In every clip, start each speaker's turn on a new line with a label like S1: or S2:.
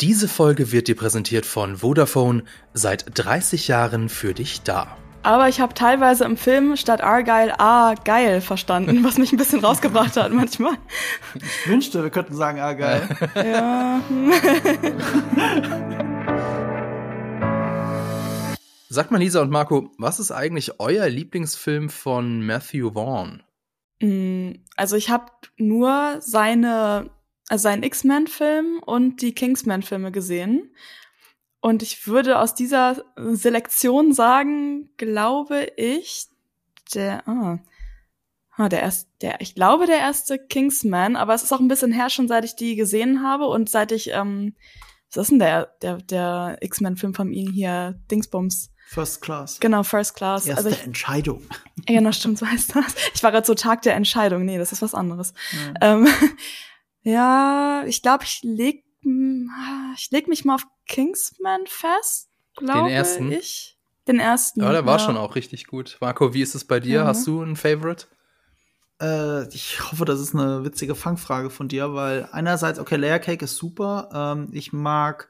S1: Diese Folge wird dir präsentiert von Vodafone, seit 30 Jahren für dich da.
S2: Aber ich habe teilweise im Film statt Argyle A geil verstanden, was mich ein bisschen rausgebracht hat manchmal.
S3: Ich wünschte, wir könnten sagen Argyle.
S2: Ja.
S1: Sag mal, Lisa und Marco, was ist eigentlich euer Lieblingsfilm von Matthew Vaughn?
S2: Mm, Also ich habe nur seine, also seinen X-Men-Film und die Kingsman-Filme gesehen. Und ich würde aus dieser Selektion sagen, glaube ich, der, ah, ah, der erste, der, ich glaube der erste Kingsman, aber es ist auch ein bisschen her schon, seit ich die gesehen habe und seit ich, ähm, was ist denn der, der, der X-Men-Film von ihm hier, Dingsbums?
S3: First Class.
S2: Genau, First Class.
S3: Erste
S2: also ich,
S3: Entscheidung.
S2: ja, genau, stimmt, so heißt das. Ich war gerade so Tag der Entscheidung. Nee, das ist was anderes. Ähm, ja, ich glaube, ich leg, hm, ich leg mich mal auf Kingsman fest, glaube
S1: ersten?
S2: ich. Den ersten.
S1: Ja, der war
S2: ja.
S1: schon auch richtig gut. Marco, wie ist es bei dir?
S2: Ja.
S1: Hast du einen Favorite?
S3: Äh, ich hoffe, das ist eine witzige Fangfrage von dir, weil einerseits, okay, Layer Cake ist super. Ähm, ich mag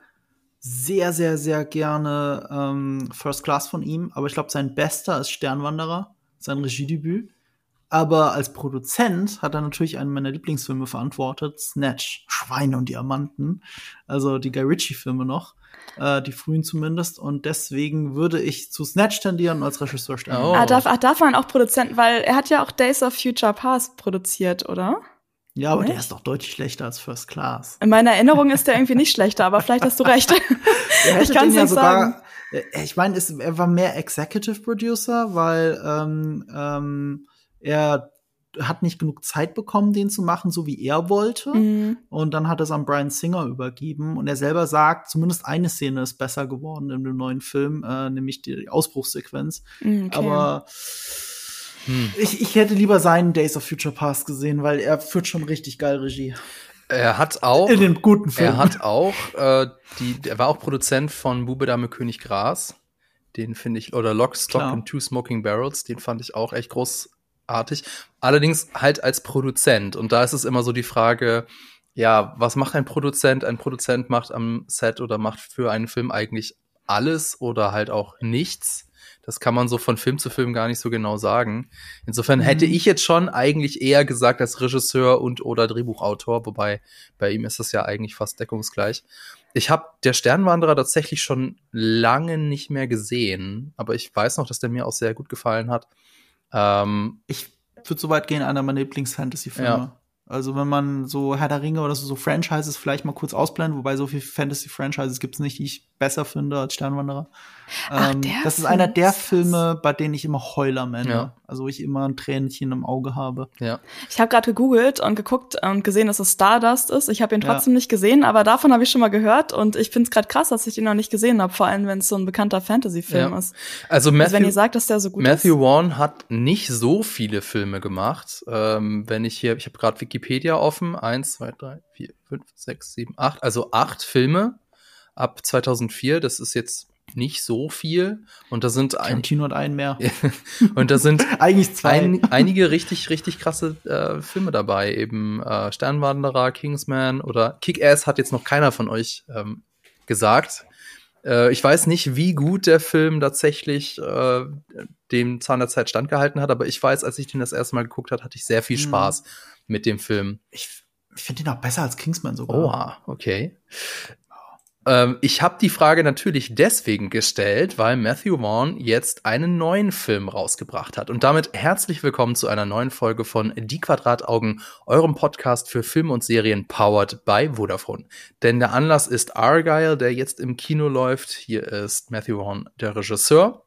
S3: sehr, sehr, sehr gerne ähm, First Class von ihm, aber ich glaube, sein bester ist Sternwanderer, sein Regiedebüt. Aber als Produzent hat er natürlich einen meiner Lieblingsfilme verantwortet, Snatch, Schweine und Diamanten. Also die Guy Ritchie-Filme noch, äh, die frühen zumindest. Und deswegen würde ich zu Snatch tendieren und als Regisseur Sternwanderer.
S1: Oh.
S2: Ah, darf, ach, darf man auch Produzent, weil er hat ja auch Days of Future Past produziert, oder?
S3: Ja, aber der
S2: Echt?
S3: ist doch deutlich schlechter als First Class.
S2: In meiner Erinnerung ist der irgendwie nicht schlechter, aber vielleicht hast du recht. Ich kann es
S3: ja
S2: nicht sagen.
S3: sogar. äh, Ich meine, er war mehr Executive Producer, weil ähm, ähm, er hat nicht genug Zeit bekommen, den zu machen, so wie er wollte.
S2: Mhm.
S3: Und dann hat er es an Brian Singer übergeben. Und er selber sagt, zumindest eine Szene ist besser geworden in dem neuen Film, äh, nämlich die Ausbruchssequenz.
S2: Mhm, Okay.
S3: Aber
S1: Hm.
S3: ich, ich hätte lieber seinen Days of Future Past gesehen, weil er führt schon richtig geil Regie.
S1: Er hat auch.
S3: In den guten Filmen.
S1: Er hat auch, äh, die, er war auch Produzent von Bube Dame König Gras. Den finde ich, oder Lock, Stock
S3: Klar.
S1: and Two Smoking Barrels, den fand ich auch echt großartig. Allerdings halt als Produzent. Und da ist es immer so die Frage, ja, was macht ein Produzent? Ein Produzent macht am Set oder macht für einen Film eigentlich alles oder halt auch nichts. Das kann man so von Film zu Film gar nicht so genau sagen. Insofern hätte
S3: Mhm.
S1: ich jetzt schon eigentlich eher gesagt als Regisseur und oder Drehbuchautor, wobei bei ihm ist das ja eigentlich fast deckungsgleich. Ich habe der Sternwanderer tatsächlich schon lange nicht mehr gesehen, aber ich weiß noch, dass der mir auch sehr gut gefallen hat. Ähm,
S3: ich würde so weit gehen, einer meiner Lieblings-Fantasy-Filme.
S1: Ja.
S3: Also wenn man so Herr der Ringe oder so, so Franchises vielleicht mal kurz ausblendet, wobei so viele Fantasy-Franchises gibt es nicht, die ich besser finde als Sternwanderer.
S2: Ach,
S3: Ähm,
S2: der
S3: das ist einer der
S2: ist.
S3: Filme, bei denen ich immer heule am Ende.
S1: Ja.
S3: Also wo ich immer ein Tränchen im Auge habe.
S1: ja.
S2: Ich habe gerade gegoogelt und geguckt und gesehen, dass es Stardust ist. Ich habe ihn
S3: Ja.
S2: trotzdem nicht gesehen, aber davon habe ich schon mal gehört und ich finde es gerade krass, dass ich ihn noch nicht gesehen habe, vor allem wenn es so ein bekannter Fantasy-Film
S1: Ja.
S2: ist.
S1: Also
S2: Also wenn
S1: Matthew,
S2: ihr sagt, dass der so gut
S1: Matthew
S2: ist.
S1: Vaughn hat nicht so viele Filme gemacht. Ähm, wenn ich hier, ich habe gerade Wikipedia offen. Eins, zwei, drei, vier, fünf, sechs, sieben, acht. Also acht Filme ab 2004. Das ist jetzt nicht so viel. Und da sind ein,
S3: Tarantino hat einen mehr.
S1: und da sind
S3: Eigentlich zwei.
S1: ein, einige richtig, richtig krasse äh, Filme dabei. Eben äh, Sternwanderer, Kingsman oder Kick-Ass hat jetzt noch keiner von euch ähm, gesagt. Äh, ich weiß nicht, wie gut der Film tatsächlich äh, dem Zahn der Zeit standgehalten hat, aber ich weiß, als ich den das erste Mal geguckt habe, hatte ich sehr viel
S3: Mhm.
S1: Spaß mit dem Film.
S3: ich ich finde den auch besser als Kingsman sogar.
S1: Oha, okay. Ähm, ich habe die Frage natürlich deswegen gestellt, weil Matthew Vaughn jetzt einen neuen Film rausgebracht hat. Und damit herzlich willkommen zu einer neuen Folge von Die Quadrataugen, eurem Podcast für Filme und Serien powered by Vodafone. Denn der Anlass ist Argyle, der jetzt im Kino läuft. Hier ist Matthew Vaughn der Regisseur.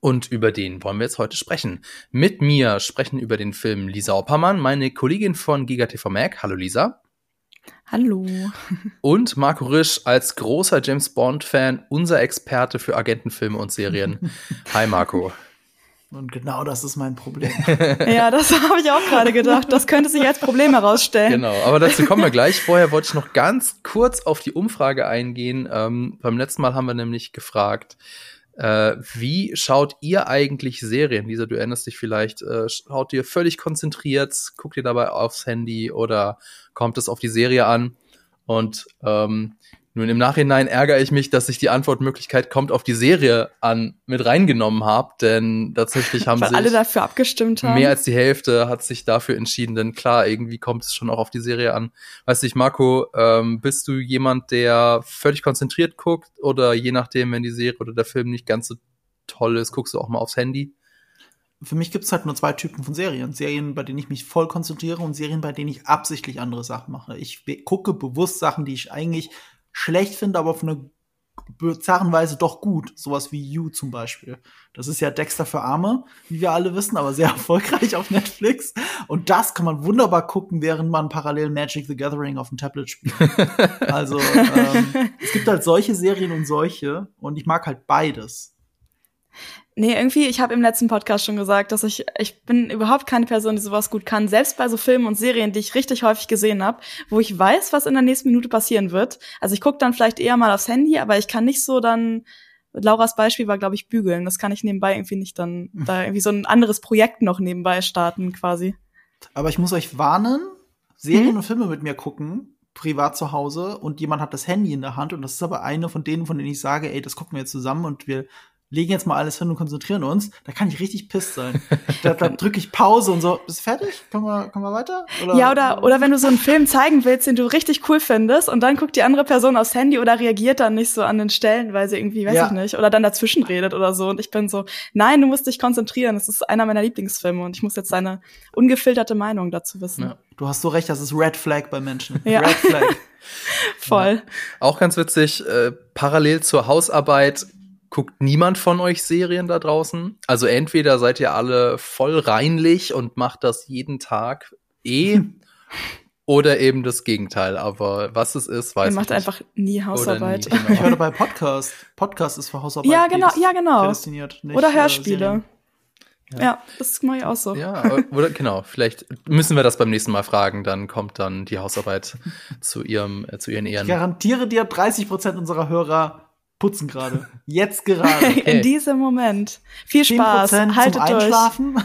S1: Und über den wollen wir jetzt heute sprechen. Mit mir sprechen über den Film Lisa Oppermann, meine Kollegin von GigaTV Mac. Hallo Lisa.
S2: Hallo.
S1: Und Marco Risch als großer James Bond-Fan, unser Experte für Agentenfilme und Serien. Hi Marco.
S3: Und genau das ist mein Problem.
S2: Ja, das habe ich auch gerade gedacht. Das könnte sich als Problem herausstellen.
S1: Genau, aber dazu kommen wir gleich. Vorher wollte ich noch ganz kurz auf die Umfrage eingehen. Ähm, beim letzten Mal haben wir nämlich gefragt, äh, wie schaut ihr eigentlich Serien? Lisa, du erinnerst dich vielleicht, äh, schaut ihr völlig konzentriert, guckt ihr dabei aufs Handy oder kommt es auf die Serie an? Und ähm, Nun im Nachhinein ärgere ich mich, dass ich die Antwortmöglichkeit kommt auf die Serie an mit reingenommen habe, denn tatsächlich haben sich
S2: alle dafür abgestimmt haben.
S1: mehr als die Hälfte hat sich dafür entschieden, denn klar, irgendwie kommt es schon auch auf die Serie an. Weiß nicht, Marco, ähm, bist du jemand, der völlig konzentriert guckt oder je nachdem, wenn die Serie oder der Film nicht ganz so toll ist, guckst du auch mal aufs Handy?
S3: Für mich gibt's halt nur zwei Typen von Serien. Serien, bei denen ich mich voll konzentriere und Serien, bei denen ich absichtlich andere Sachen mache. Ich gucke bewusst Sachen, die ich eigentlich schlecht finde, aber auf eine bizarren Weise doch gut. Sowas wie You zum Beispiel. Das ist ja Dexter für Arme, wie wir alle wissen, aber sehr erfolgreich auf Netflix. Und das kann man wunderbar gucken, während man parallel Magic the Gathering auf dem Tablet spielt. also ähm, es gibt halt solche Serien und solche und ich mag halt beides.
S2: Nee, irgendwie, ich habe im letzten Podcast schon gesagt, dass ich, ich bin überhaupt keine Person, die sowas gut kann. Selbst bei so Filmen und Serien, die ich richtig häufig gesehen habe, wo ich weiß, was in der nächsten Minute passieren wird. Also ich gucke dann vielleicht eher mal aufs Handy, aber ich kann nicht so dann. Lauras Beispiel war, glaube ich, bügeln. Das kann ich nebenbei irgendwie nicht dann da irgendwie so ein anderes Projekt noch nebenbei starten, quasi.
S3: Aber ich muss euch warnen, Serien und Filme mit mir gucken, privat zu Hause, und jemand hat das Handy in der Hand, und das ist aber eine von denen, von denen ich sage, ey, das gucken wir jetzt zusammen und wir legen jetzt mal alles hin und konzentrieren uns, da kann ich richtig pisst sein. da da drücke ich Pause und so, bist du fertig? Können wir, können wir weiter?
S2: Ja, oder, oder wenn du so einen Film zeigen willst, den du richtig cool findest, und dann guckt die andere Person aufs Handy oder reagiert dann nicht so an den Stellen, weil sie irgendwie, weiß
S3: Ja.
S2: ich nicht, oder dann dazwischen redet oder so. Und ich bin so, nein, du musst dich konzentrieren. Das ist einer meiner Lieblingsfilme und ich muss jetzt deine ungefilterte Meinung dazu wissen.
S1: Ja.
S3: Du hast so recht, das ist Red Flag bei Menschen.
S2: Ja.
S3: Red Flag.
S2: Voll.
S1: Auch ganz witzig, äh, parallel zur Hausarbeit guckt niemand von euch Serien da draußen. Also entweder seid ihr alle voll reinlich und macht das jeden Tag eh, oder eben das Gegenteil. Aber was es ist, weiß
S2: Ihr
S1: ich
S2: macht
S1: nicht.
S2: einfach nie Hausarbeit.
S1: nie, genau.
S3: Ich höre bei Podcast. Podcast ist für Hausarbeit.
S2: Ja, genau, ja, genau.
S3: nicht,
S2: Oder
S3: äh,
S2: Hörspiele.
S3: Serien.
S2: ja. das mache ich auch so.
S1: Ja, aber- oder genau, vielleicht müssen wir das beim nächsten Mal fragen, dann kommt dann die Hausarbeit zu ihrem äh, zu ihren
S3: Ich
S1: Ehren.
S3: garantiere dir, 30 Prozent unserer Hörer putzen gerade. Jetzt gerade.
S2: In diesem Moment. Viel
S3: 10
S2: Spaß. Haltet
S3: zum
S2: durch.
S3: Einschlafen.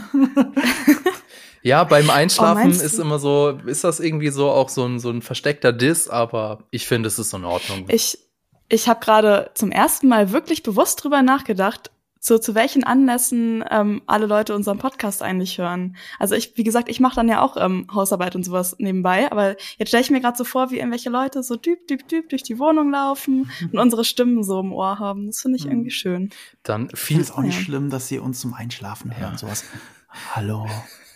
S1: Ja, beim Einschlafen
S2: meinst
S1: ist immer so, ist das irgendwie so auch so ein so ein versteckter Diss, aber ich finde, es ist in Ordnung.
S2: Ich, ich habe gerade zum ersten Mal wirklich bewusst drüber nachgedacht, so zu welchen Anlässen ähm, alle Leute unseren Podcast eigentlich hören. Also ich, wie gesagt, ich mache dann ja auch ähm, Hausarbeit und sowas nebenbei, aber jetzt stelle ich mir gerade so vor, wie irgendwelche Leute so düb, düb, düb durch die Wohnung laufen und unsere Stimmen so im Ohr haben. Das finde ich
S3: Mhm.
S2: irgendwie schön.
S1: Dann viel
S3: es auch nicht
S2: Ja.
S3: schlimm, dass sie uns zum Einschlafen hören.
S1: Ja.
S3: Sowas. Hallo.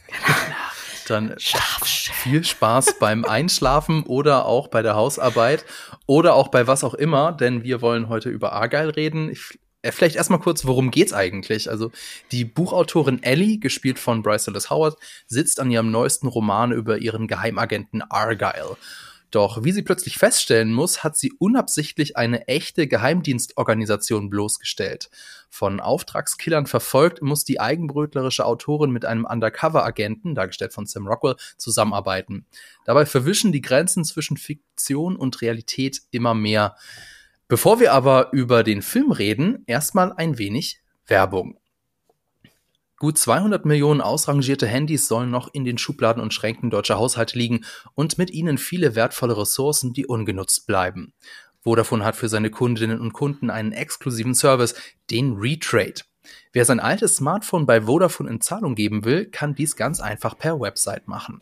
S1: dann
S2: Schlaf schön.
S1: viel Spaß beim Einschlafen oder auch bei der Hausarbeit oder auch bei was auch immer, denn wir wollen heute über Argyle reden. Ich, vielleicht erstmal kurz, worum geht's eigentlich? Also die Buchautorin Ellie, gespielt von Bryce Dallas Howard, sitzt an ihrem neuesten Roman über ihren Geheimagenten Argyle. Doch wie sie plötzlich feststellen muss, hat sie unabsichtlich eine echte Geheimdienstorganisation bloßgestellt. Von Auftragskillern verfolgt, muss die eigenbrötlerische Autorin mit einem Undercover-Agenten, dargestellt von Sam Rockwell, zusammenarbeiten. Dabei verwischen die Grenzen zwischen Fiktion und Realität immer mehr. Bevor wir aber über den Film reden, erstmal ein wenig Werbung. Gut 200 Millionen ausrangierte Handys sollen noch in den Schubladen und Schränken deutscher Haushalte liegen und mit ihnen viele wertvolle Ressourcen, die ungenutzt bleiben. Vodafone hat für seine Kundinnen und Kunden einen exklusiven Service, den Retrade. Wer sein altes Smartphone bei Vodafone in Zahlung geben will, kann dies ganz einfach per Website machen.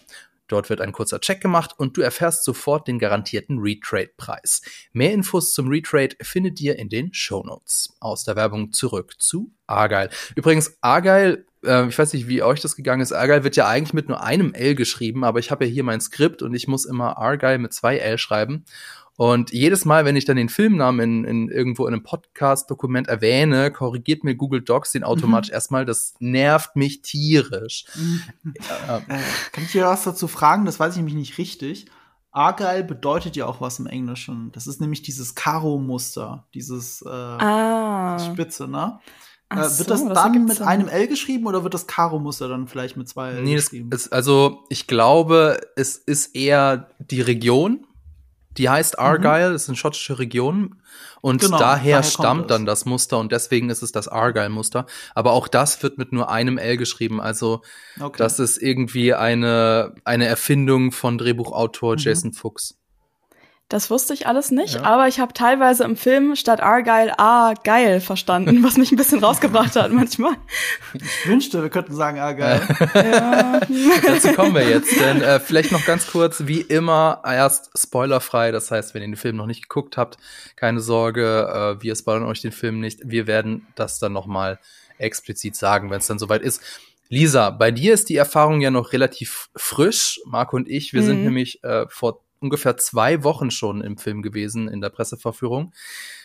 S1: Dort wird ein kurzer Check gemacht und du erfährst sofort den garantierten Retrade-Preis. Mehr Infos zum Retrade findet ihr in den Shownotes. Aus der Werbung zurück zu Argyle. Übrigens, Argyle, äh, ich weiß nicht, wie euch das gegangen ist. Argyle wird ja eigentlich mit nur einem L geschrieben, aber ich habe ja hier mein Skript und ich muss immer Argyle mit zwei L schreiben. Und jedes Mal, wenn ich dann den Filmnamen in, in irgendwo in einem Podcast-Dokument erwähne, korrigiert mir Google Docs den automatisch erstmal. Das nervt mich tierisch. Ja,
S3: Äh, kann ich dir was dazu fragen? Das weiß ich nämlich nicht richtig. Argyle bedeutet ja auch was im Englischen. Das ist nämlich dieses Karo-Muster, dieses äh,
S2: Ah.
S3: Spitze, ne? Äh,
S2: so,
S3: wird das
S2: das
S3: dann mit
S2: Sinn.
S3: einem L geschrieben oder wird das Karo-Muster dann vielleicht mit zwei L
S1: Nee, das
S3: geschrieben?
S1: ist, also ich glaube, es ist eher die Region, die heißt Argyle, das ist eine schottische Region und
S3: Genau,
S1: daher,
S3: daher
S1: stammt dann das Muster und deswegen ist es das Argyle-Muster. Aber auch das wird mit nur einem L geschrieben, also
S3: okay.
S1: das ist irgendwie eine, eine Erfindung von Drehbuchautor
S3: Mhm.
S1: Jason Fuchs.
S2: Das wusste ich alles nicht, ja. aber ich habe teilweise im Film statt Argyle A geil verstanden, was mich ein bisschen rausgebracht hat manchmal.
S3: Ich wünschte, wir könnten sagen Argyle. ja.
S1: Dazu kommen wir jetzt, denn äh, vielleicht noch ganz kurz, wie immer, erst spoilerfrei, das heißt, wenn ihr den Film noch nicht geguckt habt, keine Sorge, äh, wir spoilern euch den Film nicht. Wir werden das dann noch mal explizit sagen, wenn es dann soweit ist. Lisa, bei dir ist die Erfahrung ja noch relativ frisch. Marco und ich, wir mhm. sind nämlich äh, vor ungefähr zwei Wochen schon im Film gewesen, in der Presseverführung.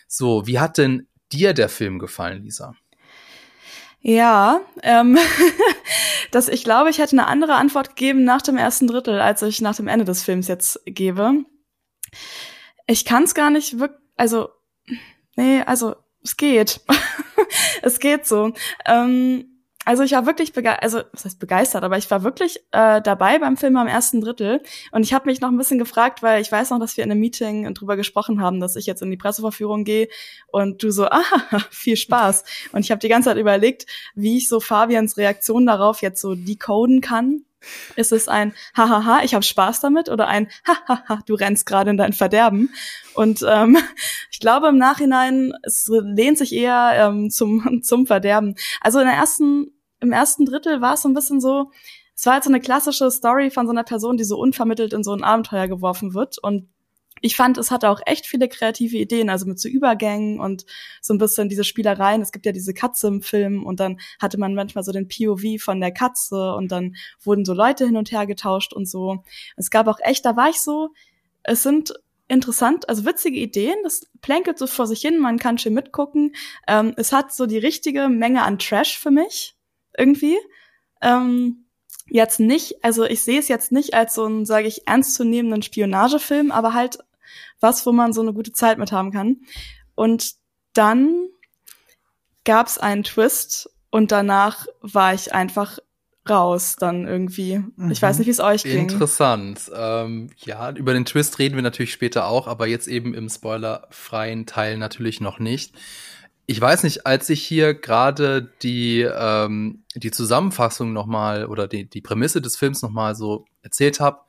S1: So, wie hat denn dir der Film gefallen, Lisa?
S2: Ja, ähm, das, ich glaube, ich hätte eine andere Antwort gegeben nach dem ersten Drittel, als ich nach dem Ende des Films jetzt gebe. Ich kann es gar nicht wirklich, also, nee, also, es geht. es geht so. Ähm, also ich war wirklich begeistert, also was heißt begeistert, aber ich war wirklich äh, dabei beim Film am ersten Drittel und ich habe mich noch ein bisschen gefragt, weil ich weiß noch, dass wir in einem Meeting drüber gesprochen haben, dass ich jetzt in die Presseverführung gehe und du so, ah, viel Spaß. Und ich habe die ganze Zeit überlegt, wie ich so Fabians Reaktion darauf jetzt so decoden kann. Ist es ein Hahaha, ich habe Spaß damit oder ein Hahaha, du rennst gerade in dein Verderben? Und ähm, ich glaube im Nachhinein, es lehnt sich eher ähm, zum, zum Verderben. Also in der ersten im ersten Drittel war es so ein bisschen so, es war halt so eine klassische Story von so einer Person, die so unvermittelt in so ein Abenteuer geworfen wird. Und ich fand, es hatte auch echt viele kreative Ideen, also mit so Übergängen und so ein bisschen diese Spielereien. Es gibt ja diese Katze im Film und dann hatte man manchmal so den POV von der Katze und dann wurden so Leute hin und her getauscht und so. Es gab auch echt, da war ich so, es sind interessant, also witzige Ideen. Das plänkelt so vor sich hin, man kann schön mitgucken. Ähm, es hat so die richtige Menge an Trash für mich irgendwie. Ähm, jetzt nicht, also ich sehe es jetzt nicht als so einen, sage ich, ernstzunehmenden Spionagefilm, aber halt was, wo man so eine gute Zeit mit haben kann. Und dann gab es einen Twist und danach war ich einfach raus dann irgendwie. Mhm. Ich weiß mhm. nicht, wie es euch ging.
S1: Interessant. Ähm, ja, über den Twist reden wir natürlich später auch, aber jetzt eben im spoilerfreien Teil natürlich noch nicht ich weiß nicht, als ich hier gerade die, ähm, die Zusammenfassung nochmal oder die, die Prämisse des Films nochmal so erzählt habe,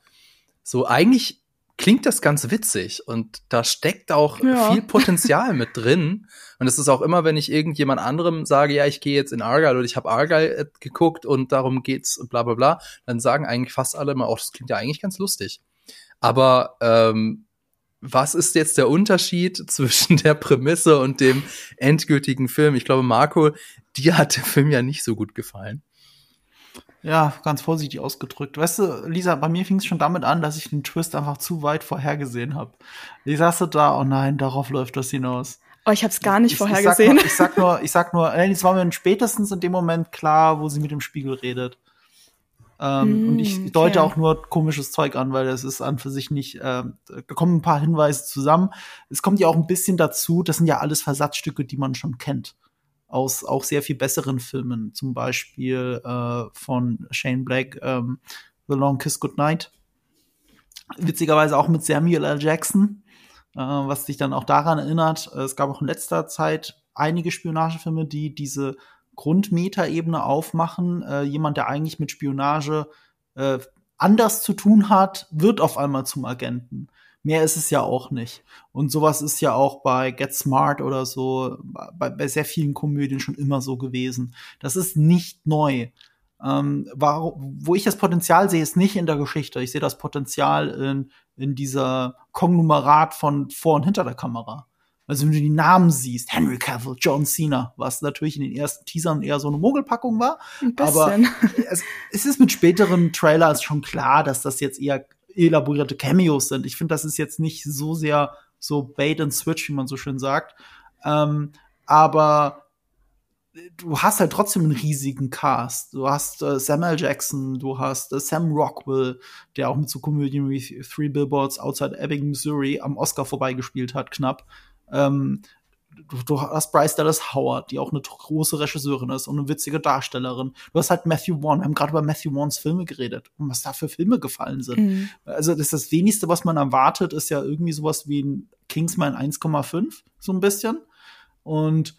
S1: so eigentlich klingt das ganz witzig und da steckt auch ja. viel Potenzial mit drin. Und es ist auch immer, wenn ich irgendjemand anderem sage, ja, ich gehe jetzt in Argyle oder ich habe Argyle äh, geguckt und darum geht's bla bla bla, dann sagen eigentlich fast alle immer, auch das klingt ja eigentlich ganz lustig. Aber ähm, was ist jetzt der Unterschied zwischen der Prämisse und dem endgültigen Film? Ich glaube, Marco, dir hat der Film ja nicht so gut gefallen.
S3: Ja, ganz vorsichtig ausgedrückt. Weißt du, Lisa, bei mir fing es schon damit an, dass ich den Twist einfach zu weit vorhergesehen habe. Ich saß da, oh nein, darauf läuft das hinaus.
S2: Oh, ich habe es gar nicht
S3: ich,
S2: vorhergesehen.
S3: Ich sag nur, ich sag nur, es war mir spätestens in dem Moment klar, wo sie mit dem Spiegel redet. Ähm, mm, und ich hm, deute okay. auch nur komisches Zeug an, weil das ist an für sich nicht, äh, da kommen ein paar Hinweise zusammen. Es kommt ja auch ein bisschen dazu, das sind ja alles Versatzstücke, die man schon kennt. Aus auch sehr viel besseren Filmen, zum Beispiel äh, von Shane Black, ähm, The Long Kiss Goodnight. Witzigerweise auch mit Samuel L. Jackson, äh, was sich dann auch daran erinnert. Es gab auch in letzter Zeit einige Spionagefilme, die diese Grundmetaebene aufmachen. Äh, jemand, der eigentlich mit Spionage äh, anders zu tun hat, wird auf einmal zum Agenten. Mehr ist es ja auch nicht. Und sowas ist ja auch bei Get Smart oder so, bei, bei sehr vielen Komödien schon immer so gewesen. Das ist nicht neu. Ähm, war, wo ich das Potenzial sehe, ist nicht in der Geschichte. Ich sehe das Potenzial in, in dieser Konglomerat von vor und hinter der Kamera. Also wenn du die Namen siehst, Henry Cavill, John Cena, was natürlich in den ersten Teasern eher so eine Mogelpackung war. Ein. Aber es, es ist mit späteren Trailers schon klar, dass das jetzt eher elaborierte Cameos sind. Ich finde, das ist jetzt nicht so sehr so Bait and Switch, wie man so schön sagt. Ähm, aber du hast halt trotzdem einen riesigen Cast. Du hast äh, Samuel Jackson, du hast äh, Sam Rockwell, der auch mit so Komödien wie Three Billboards Outside Ebbing, Missouri am Oscar vorbeigespielt hat, knapp. Ähm, du, du hast Bryce Dallas Howard, die auch eine große Regisseurin ist und eine witzige Darstellerin. Du hast halt Matthew Vaughn. Wir haben gerade über Matthew Vaughns Filme geredet und was da für Filme gefallen sind. Mhm. Also das, ist das wenigste, was man erwartet, ist ja irgendwie sowas wie ein Kingsman 1,5, so ein bisschen. Und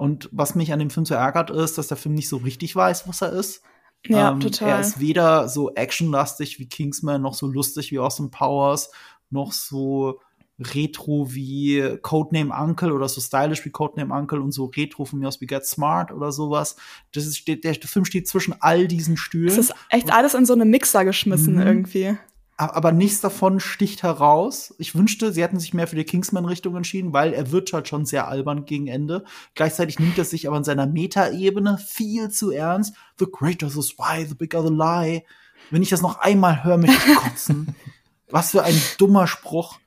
S3: und was mich an dem Film so ärgert, ist, dass der Film nicht so richtig weiß, was er ist.
S2: Ja, ähm, total.
S3: Er ist weder so actionlastig wie Kingsman, noch so lustig wie Austin Powers, noch so retro wie Codename Uncle oder so stylisch wie Codename Uncle und so retro von mir aus wie Get Smart oder sowas. Das ist, der, der Film steht zwischen all diesen Stühlen.
S2: Es ist echt alles in so eine Mixer geschmissen
S3: Mhm.
S2: irgendwie.
S3: aber nichts davon sticht heraus. Ich wünschte, sie hätten sich mehr für die Kingsman-Richtung entschieden, weil er wird halt schon sehr albern gegen Ende. Gleichzeitig nimmt er sich aber in seiner Meta-Ebene viel zu ernst. The greater the spy, the bigger the lie. Wenn ich das noch einmal höre, möchte ich kotzen. Was für ein dummer Spruch.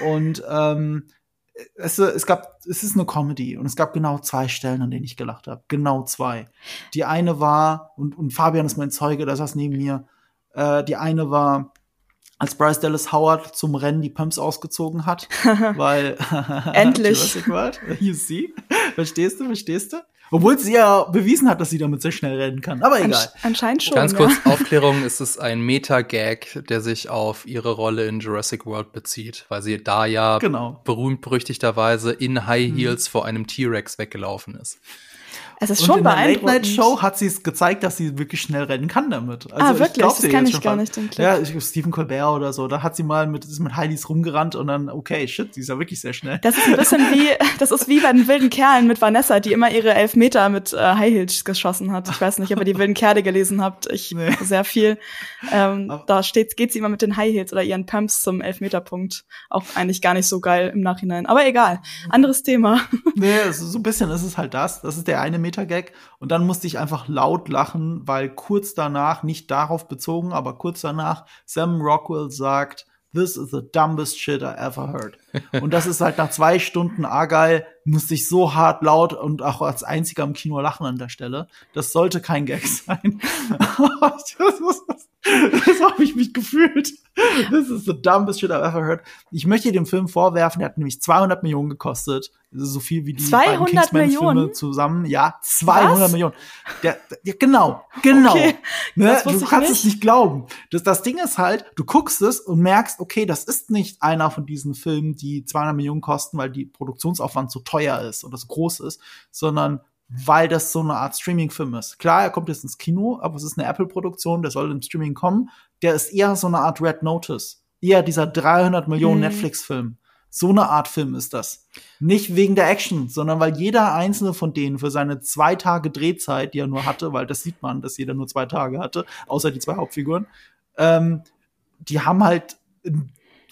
S3: Und ähm, es, es gab, es ist eine Comedy und es gab genau zwei Stellen, an denen ich gelacht habe. Genau zwei. Die eine war, und, und Fabian ist mein Zeuge, der saß neben mir. Äh, die eine war, als Bryce Dallas Howard zum Rennen die Pumps ausgezogen hat, weil
S2: Endlich.
S3: Jurassic World, you see, verstehst du, verstehst du? Obwohl sie ja bewiesen hat, dass sie damit sehr schnell rennen kann. Aber egal.
S2: Ansch anscheinend schon.
S1: Ganz
S2: ja.
S1: kurz Aufklärung, es ist ein Meta-Gag, der sich auf ihre Rolle in Jurassic World bezieht, weil sie da ja
S3: Genau.
S1: berühmt-berüchtigterweise in High Heels vor einem T-Rex weggelaufen ist.
S2: Es ist
S3: Und
S2: schon
S3: in der
S2: beeindruckend.
S3: Late-Night-Show hat sie es gezeigt, dass sie wirklich schnell rennen kann damit. Also
S2: Ah, wirklich?
S3: glaub's
S2: Das
S3: jetzt
S2: ich gar nicht, den Clip.
S3: Ja, ich, Stephen Colbert oder so, da hat sie mal mit, ist mit Heidis rumgerannt und dann, okay, shit, sie ist ja wirklich sehr schnell.
S2: Das ist ein bisschen wie, das ist wie bei den wilden Kerlen mit Vanessa, die immer ihre Elfmeter mit äh, High Heels geschossen hat. Ich weiß nicht, ob ihr die wilden Kerle gelesen habt. Ich
S3: Nee.
S2: sehr viel. Ähm,
S3: Aber-
S2: da steht, geht sie immer mit den High Heels oder ihren Pumps zum Elfmeterpunkt. Auch eigentlich gar nicht so geil im Nachhinein. Aber egal. Anderes Thema.
S3: Nee, ist so ein bisschen ist es halt das. Das ist der eine Meta-Gag. Und dann musste ich einfach laut lachen, weil kurz danach, nicht darauf bezogen, aber kurz danach, Sam Rockwell sagt, This is the dumbest shit I ever heard. Und das ist halt nach zwei Stunden Argyle, musste ich so hart laut und auch als einziger im Kino lachen an der Stelle. Das sollte kein Gag sein. das so habe ich mich gefühlt. This is the dumbest shit I've ever heard. Ich möchte dem Film vorwerfen, der hat nämlich 200 Millionen gekostet. Das ist so viel wie die
S2: 200
S3: beiden Kingsman-Filme zusammen. Ja, 200
S2: Was?
S3: Millionen. Der, der, genau, genau.
S2: Okay,
S3: ne?
S2: das
S3: Du kannst
S2: nicht.
S3: es nicht glauben. Das, das Ding ist halt, du guckst es und merkst, okay, das ist nicht einer von diesen Filmen, die 200 Millionen kosten, weil die Produktionsaufwand so teuer ist oder so groß ist, sondern weil das so eine Art Streaming-Film ist. Klar, er kommt jetzt ins Kino, aber es ist eine Apple-Produktion, der soll im Streaming kommen. Der ist eher so eine Art Red Notice. Eher dieser 300 Millionen
S2: Mhm.
S3: Netflix-Film. So eine Art Film ist das. Nicht wegen der Action, sondern weil jeder einzelne von denen für seine zwei Tage Drehzeit, die er nur hatte, weil das sieht man, dass jeder nur zwei Tage hatte, außer die zwei Hauptfiguren, ähm, die haben halt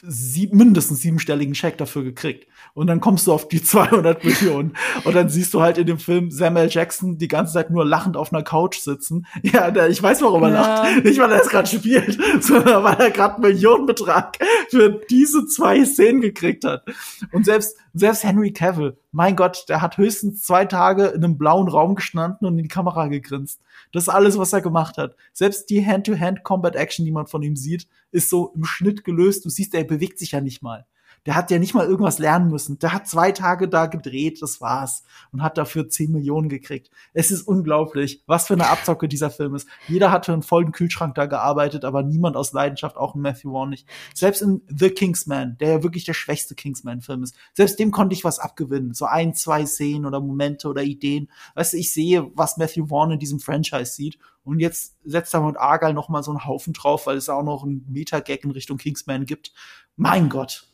S3: sieb mindestens siebenstelligen Scheck dafür gekriegt. Und dann kommst du auf die 200 Millionen. Und dann siehst du halt in dem Film Samuel Jackson die ganze Zeit nur lachend auf einer Couch sitzen. Ja, der, ich weiß, warum er
S2: Ja.
S3: lacht. Nicht, weil er es gerade spielt, sondern weil er gerade einen Millionenbetrag für diese zwei Szenen gekriegt hat. Und selbst, selbst Henry Cavill, mein Gott, der hat höchstens zwei Tage in einem blauen Raum gestanden und in die Kamera gegrinst. Das ist alles, was er gemacht hat. Selbst die Hand-to-Hand-Combat-Action, die man von ihm sieht, ist so im Schnitt gelöst. Du siehst, er bewegt sich ja nicht mal. Der hat ja nicht mal irgendwas lernen müssen. Der hat zwei Tage da gedreht, das war's. Und hat dafür 10 Millionen gekriegt. Es ist unglaublich, was für eine Abzocke dieser Film ist. Jeder hat für einen vollen Kühlschrank da gearbeitet, aber niemand aus Leidenschaft, auch in Matthew Vaughn nicht. Selbst in The Kingsman, der ja wirklich der schwächste Kingsman-Film ist, selbst dem konnte ich was abgewinnen. So ein, zwei Szenen oder Momente oder Ideen. Weißt du, ich sehe, was Matthew Vaughn in diesem Franchise sieht. Und jetzt setzt er mit Argyle noch mal so einen Haufen drauf, weil es auch noch einen Meta-Gag in Richtung Kingsman gibt. Mein Gott.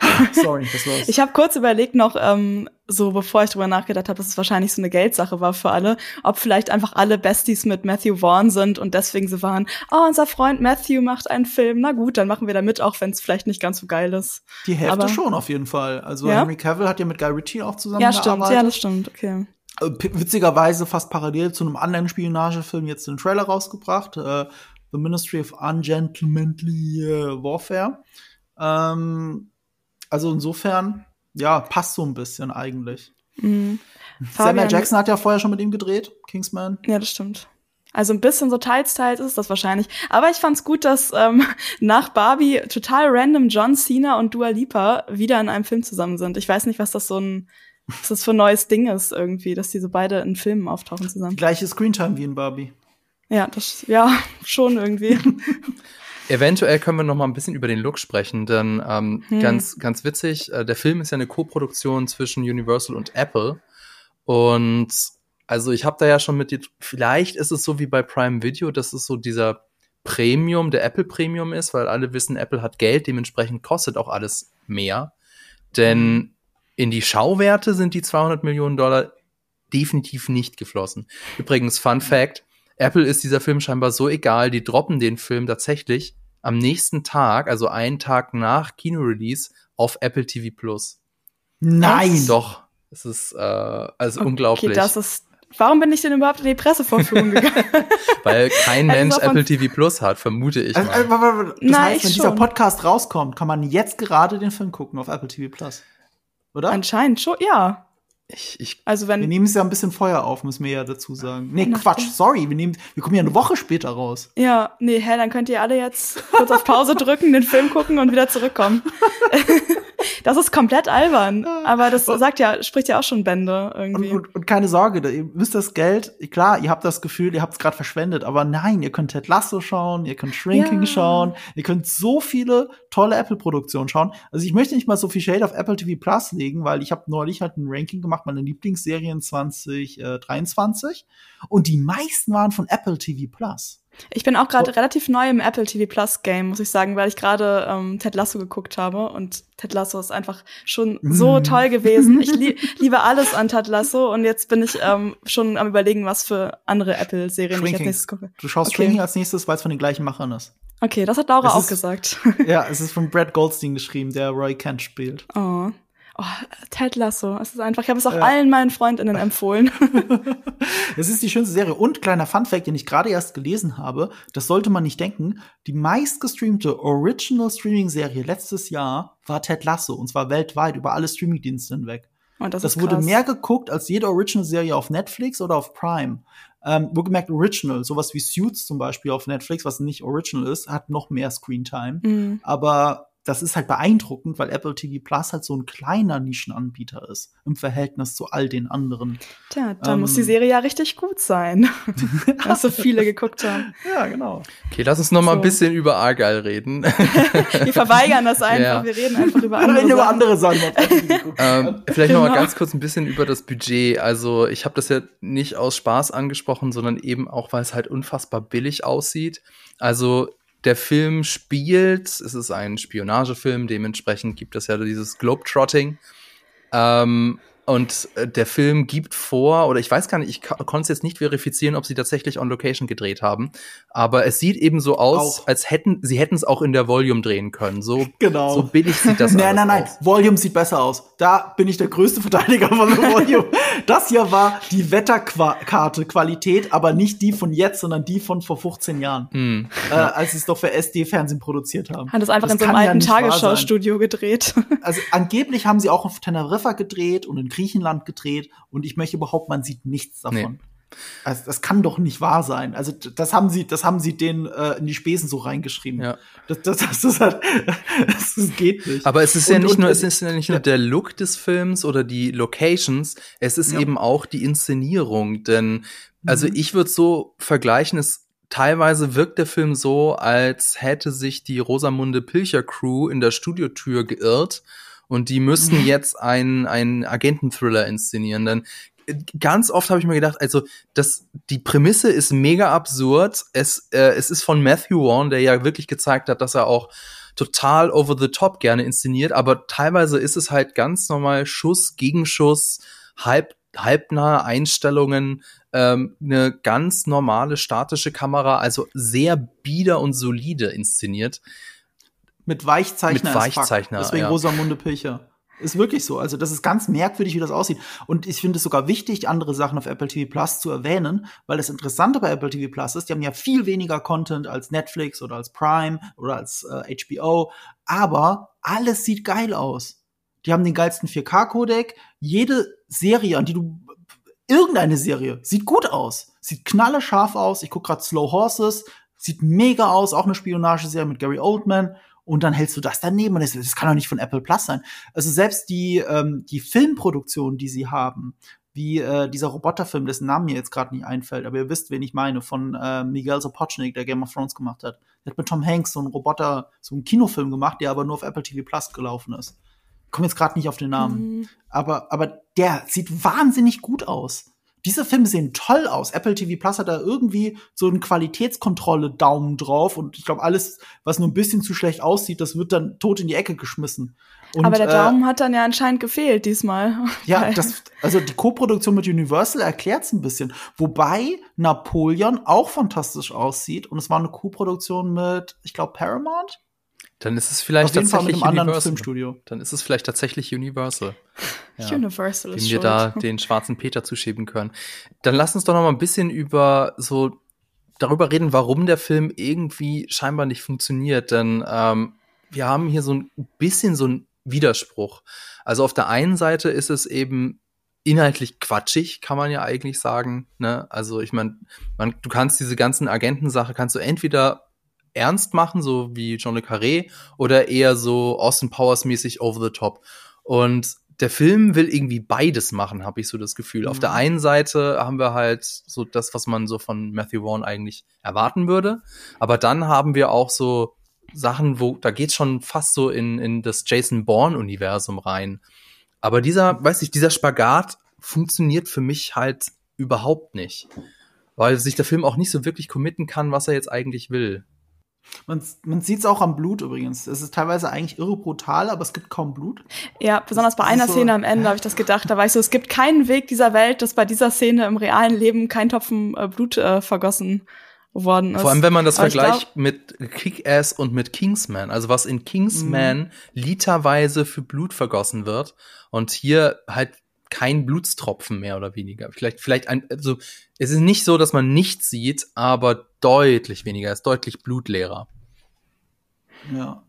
S3: Sorry, was war's.
S2: Ich habe kurz überlegt noch, ähm, so bevor ich drüber nachgedacht habe, dass es wahrscheinlich so eine Geldsache war für alle, ob vielleicht einfach alle Besties mit Matthew Vaughn sind und deswegen so waren, oh, unser Freund Matthew macht einen Film, na gut, dann machen wir da mit, auch wenn es vielleicht nicht ganz so geil ist.
S3: Die Hälfte
S2: Aber-
S3: schon auf jeden Fall. Also
S2: Ja?
S3: Henry Cavill hat ja mit Guy Ritchie auch zusammen
S2: Ja, stimmt, ja, das stimmt, okay.
S3: Äh, witzigerweise fast parallel zu einem anderen Spionagefilm jetzt den Trailer rausgebracht. Äh, The Ministry of Ungentlemanly äh, Warfare. Ähm, also insofern, ja, passt so ein bisschen eigentlich.
S2: Mhm.
S3: Samuel Jackson hat ja vorher schon mit ihm gedreht, Kingsman.
S2: Ja, das stimmt. Also ein bisschen so teils, teils ist das wahrscheinlich. Aber ich fand's gut, dass ähm, nach Barbie total random John Cena und Dua Lipa wieder in einem Film zusammen sind. Ich weiß nicht, was das so ein, was das für ein neues Ding ist irgendwie, dass die so beide in Filmen auftauchen zusammen.
S3: Gleiche Screentime wie in Barbie.
S2: Ja, das, ja, schon irgendwie.
S1: Eventuell können wir noch mal ein bisschen über den Look sprechen, denn ähm,
S2: Hm.
S1: ganz, ganz witzig, äh, der Film ist ja eine Co-Produktion zwischen Universal und Apple. Und also ich habe da ja schon mit dir, vielleicht ist es so wie bei Prime Video, dass es so dieser Premium, der Apple Premium ist, weil alle wissen, Apple hat Geld, dementsprechend kostet auch alles mehr. Denn in die Schauwerte sind die 200 Millionen Dollar definitiv nicht geflossen. Übrigens, Fun Fact, Apple ist dieser Film scheinbar so egal, die droppen den Film tatsächlich am nächsten Tag, also einen Tag nach Kinorelease, auf Apple TV Plus.
S3: Nein!
S1: Doch. Es ist äh, also
S2: Okay,
S1: unglaublich.
S2: das ist. Warum bin ich denn überhaupt in die Pressevorführung gegangen?
S1: weil kein
S2: Also
S1: Mensch Apple TV Plus hat, vermute ich
S3: Also,
S1: mal.
S3: warte, das
S2: Na,
S3: heißt,
S2: ich
S3: wenn dieser
S2: schon.
S3: Podcast rauskommt, kann man jetzt gerade den Film gucken auf Apple TV Plus. Oder?
S2: Anscheinend schon, ja.
S1: Ich, ich,
S2: Also
S3: Wir
S2: wenn.
S3: nehmen es ja ein bisschen Feuer auf, müssen wir ja dazu sagen. Nee, Quatsch, sorry, wir nehmen, wir kommen ja eine Woche später raus.
S2: Ja, nee, hä, dann könnt ihr alle jetzt kurz auf Pause drücken, den Film gucken und wieder zurückkommen. das ist komplett albern. Aber das sagt ja, spricht ja auch schon Bände
S3: Und,
S2: irgendwie.
S3: und, und keine Sorge, ihr müsst das Geld, klar, ihr habt das Gefühl, ihr habt es gerade verschwendet, aber nein, ihr könnt Ted Lasso schauen, ihr könnt Shrinking
S2: Ja.
S3: schauen, ihr könnt so viele tolle Apple-Produktionen schauen. Also ich möchte nicht mal so viel Shade auf Apple TV Plus legen, weil ich habe neulich halt ein Ranking gemacht, meine Lieblingsserien 2023 und die meisten waren von Apple TV Plus.
S2: Ich bin auch gerade
S3: Oh.
S2: relativ neu im Apple TV Plus Game, muss ich sagen, weil ich gerade ähm, Ted Lasso geguckt habe und Ted Lasso ist einfach schon so
S3: Mm.
S2: toll gewesen. Ich lie liebe alles an Ted Lasso und jetzt bin ich ähm, schon am überlegen, was für andere Apple-Serien ich als nächstes gucke.
S3: Du schaust
S2: Okay.
S3: Shrinking als nächstes, weil es von den gleichen Machern ist.
S2: Okay, das hat Laura
S3: Es
S2: auch
S3: ist-
S2: gesagt.
S3: ja, es ist von Brad Goldstein geschrieben, der Roy Kent spielt.
S2: Oh. Oh, Ted Lasso. Es ist einfach, ich habe es auch
S3: Ja.
S2: allen meinen Freundinnen empfohlen.
S3: Es ist die schönste Serie. Und kleiner Funfact, den ich gerade erst gelesen habe, das sollte man nicht denken, die meistgestreamte Original Streaming Serie letztes Jahr war Ted Lasso. Und zwar weltweit, über alle Streamingdienste hinweg.
S2: Und das,
S3: Das,
S2: ist
S3: wurde
S2: krass.
S3: mehr geguckt als jede Original-Serie auf Netflix oder auf Prime. Ähm, wohlgemerkt Original, sowas wie Suits zum Beispiel auf Netflix, was nicht Original ist, hat noch mehr Screentime.
S2: Mhm.
S3: Aber das ist halt beeindruckend, weil Apple TV Plus halt so ein kleiner Nischenanbieter ist im Verhältnis zu all den anderen.
S2: Tja, dann
S3: Ähm.
S2: muss die Serie ja richtig gut sein. was so viele geguckt haben.
S3: Ja, genau.
S1: okay, lass uns noch mal ein
S2: So.
S1: bisschen über Argyle reden.
S2: Wir verweigern das einfach.
S1: Ja.
S2: Wir reden einfach über
S3: Wir
S2: andere
S3: reden über
S2: Sachen.
S3: andere Sachen.
S1: ähm, vielleicht noch mal
S2: Genau.
S1: ganz kurz ein bisschen über das Budget. Also ich habe das ja nicht aus Spaß angesprochen, sondern eben auch, weil es halt unfassbar billig aussieht. Also der Film spielt, es ist ein Spionagefilm, dementsprechend gibt es ja dieses Globetrotting. Ähm, und äh, der Film gibt vor, oder ich weiß gar nicht, ich konnte es jetzt nicht verifizieren, ob sie tatsächlich on Location gedreht haben, aber es sieht eben so aus,
S3: Auch.
S1: als hätten sie hätten es auch in der Volume drehen können. So,
S3: Genau.
S1: so billig sieht das
S3: Nein, nein,
S1: alles
S3: nein.
S1: aus.
S3: Volume sieht besser aus. Da bin ich der größte Verteidiger von The Volume. das hier war die Wetterkarte Qualität, aber nicht die von jetzt, sondern die von vor 15 Jahren,
S1: Hm.
S3: äh, als sie es doch für SD-Fernsehen produziert haben.
S2: Hat es einfach
S3: Das
S2: in so einem
S3: ja
S2: alten
S3: sein.
S2: Tagesschau-Studio gedreht.
S3: Also angeblich haben sie auch auf Teneriffa gedreht und in Griechenland gedreht und ich möchte überhaupt, man sieht nichts davon.
S1: Nee.
S3: Also das kann doch nicht wahr sein. Also das haben sie, das haben sie denen äh, in die Spesen so reingeschrieben.
S1: Ja.
S3: Das, das, das, halt, das, das geht nicht.
S1: Aber es ist ja
S3: Und-
S1: nicht
S3: und-
S1: nur, es ist ja nicht nur
S3: ja.
S1: der Look des Films oder die Locations, es ist
S3: Ja.
S1: eben auch die Inszenierung. Denn, also
S3: Mhm.
S1: ich würde so vergleichen, es teilweise wirkt der Film so, als hätte sich die Rosamunde Pilcher Crew in der Studiotür geirrt und die müssten
S3: Mhm.
S1: jetzt einen, einen Agententhriller inszenieren. Denn äh, ganz oft habe ich mir gedacht, also das, die Prämisse ist mega absurd. Es, äh, es ist von Matthew Vaughn, der ja wirklich gezeigt hat, dass er auch total over the top gerne inszeniert, aber teilweise ist es halt ganz normal Schuss, Gegenschuss, halb, halbnahe Einstellungen, ähm, eine ganz normale statische Kamera, also sehr bieder und solide inszeniert.
S3: Mit Weichzeichner.
S1: Mit. Weichzeichner,
S3: Deswegen
S1: ja.
S3: Rosamunde Pilcher. Ist wirklich so. Also das ist ganz merkwürdig, wie das aussieht. Und ich finde es sogar wichtig, andere Sachen auf Apple TV Plus zu erwähnen, weil das Interessante bei Apple TV Plus ist, die haben ja viel weniger Content als Netflix oder als Prime oder als äh, HBO, aber alles sieht geil aus. Die haben den geilsten 4K-Codec. Jede Serie, an die du irgendeine Serie sieht gut aus, sieht knalle scharf aus. Ich gucke gerade Slow Horses, sieht mega aus, auch eine Spionageserie mit Gary Oldman. Und dann hältst du das daneben und das, das kann doch nicht von Apple Plus sein. Also selbst die ähm, die Filmproduktion, die sie haben, wie äh, dieser Roboterfilm, dessen Namen mir jetzt gerade nicht einfällt, aber ihr wisst, wen ich meine, von äh, Miguel Sapochnik, der Game of Thrones gemacht hat. Der hat mit Tom Hanks so einen Roboter, so einen Kinofilm gemacht, der aber nur auf Apple TV Plus gelaufen ist. Ich komme jetzt gerade nicht auf den Namen
S2: Mhm.
S3: aber, aber der sieht wahnsinnig gut aus. Diese Filme sehen toll aus. Apple TV Plus hat da irgendwie so eine Qualitätskontrolle Daumen drauf und ich glaube, alles, was nur ein bisschen zu schlecht aussieht, das wird dann tot in die Ecke geschmissen. Und,
S2: Aber der Daumen äh, hat dann ja anscheinend gefehlt diesmal.
S3: Ja, das, also die Co-Produktion mit Universal erklärt es ein bisschen. Wobei Napoleon auch fantastisch aussieht und es war eine Co-Produktion mit, ich glaube, Paramount.
S1: Dann ist es vielleicht tatsächlich
S3: Universal. Filmstudio.
S1: Dann ist es vielleicht tatsächlich Universal.
S2: Ja, Universal ist
S1: Dem wir da den schwarzen Peter zuschieben können. Dann lass uns doch noch mal ein bisschen über so darüber reden, warum der Film irgendwie scheinbar nicht funktioniert. Denn ähm, wir haben hier so ein bisschen so ein Widerspruch. Also auf der einen Seite ist es eben inhaltlich quatschig, kann man ja eigentlich sagen. Ne? Also ich meine, du kannst diese ganzen Agentensache kannst du entweder ernst machen, so wie John le Carré, oder eher so Austin Powers mäßig over the top. Und der Film will irgendwie beides machen, habe ich so das Gefühl. Mhm. Auf der mhm. einen Seite haben wir halt so das, was man so von Matthew Vaughn eigentlich erwarten würde, aber dann haben wir auch so Sachen, wo da geht schon fast so in, in das Jason Bourne-Universum rein. Aber dieser, weiß ich, dieser Spagat funktioniert für mich halt überhaupt nicht. Weil sich der Film auch nicht so wirklich committen kann, was er jetzt eigentlich will.
S3: Man, man sieht es auch am Blut übrigens. Es ist teilweise eigentlich irre brutal, aber es gibt kaum Blut.
S2: Ja, besonders bei einer so, Szene am Ende habe ich das gedacht. Da weißt du, es gibt keinen Weg dieser Welt, dass bei dieser Szene im realen Leben kein Tropfen äh, Blut äh, vergossen worden ist.
S1: Vor allem, wenn man das Aber vergleicht mit Kick-Ass und mit Kingsman. Also was in Kingsman mhm. literweise für Blut vergossen wird und hier halt kein Blutstropfen mehr oder weniger. Vielleicht, vielleicht ein, also es ist nicht so, dass man nichts sieht, aber deutlich weniger, es ist deutlich blutleerer.
S3: Ja.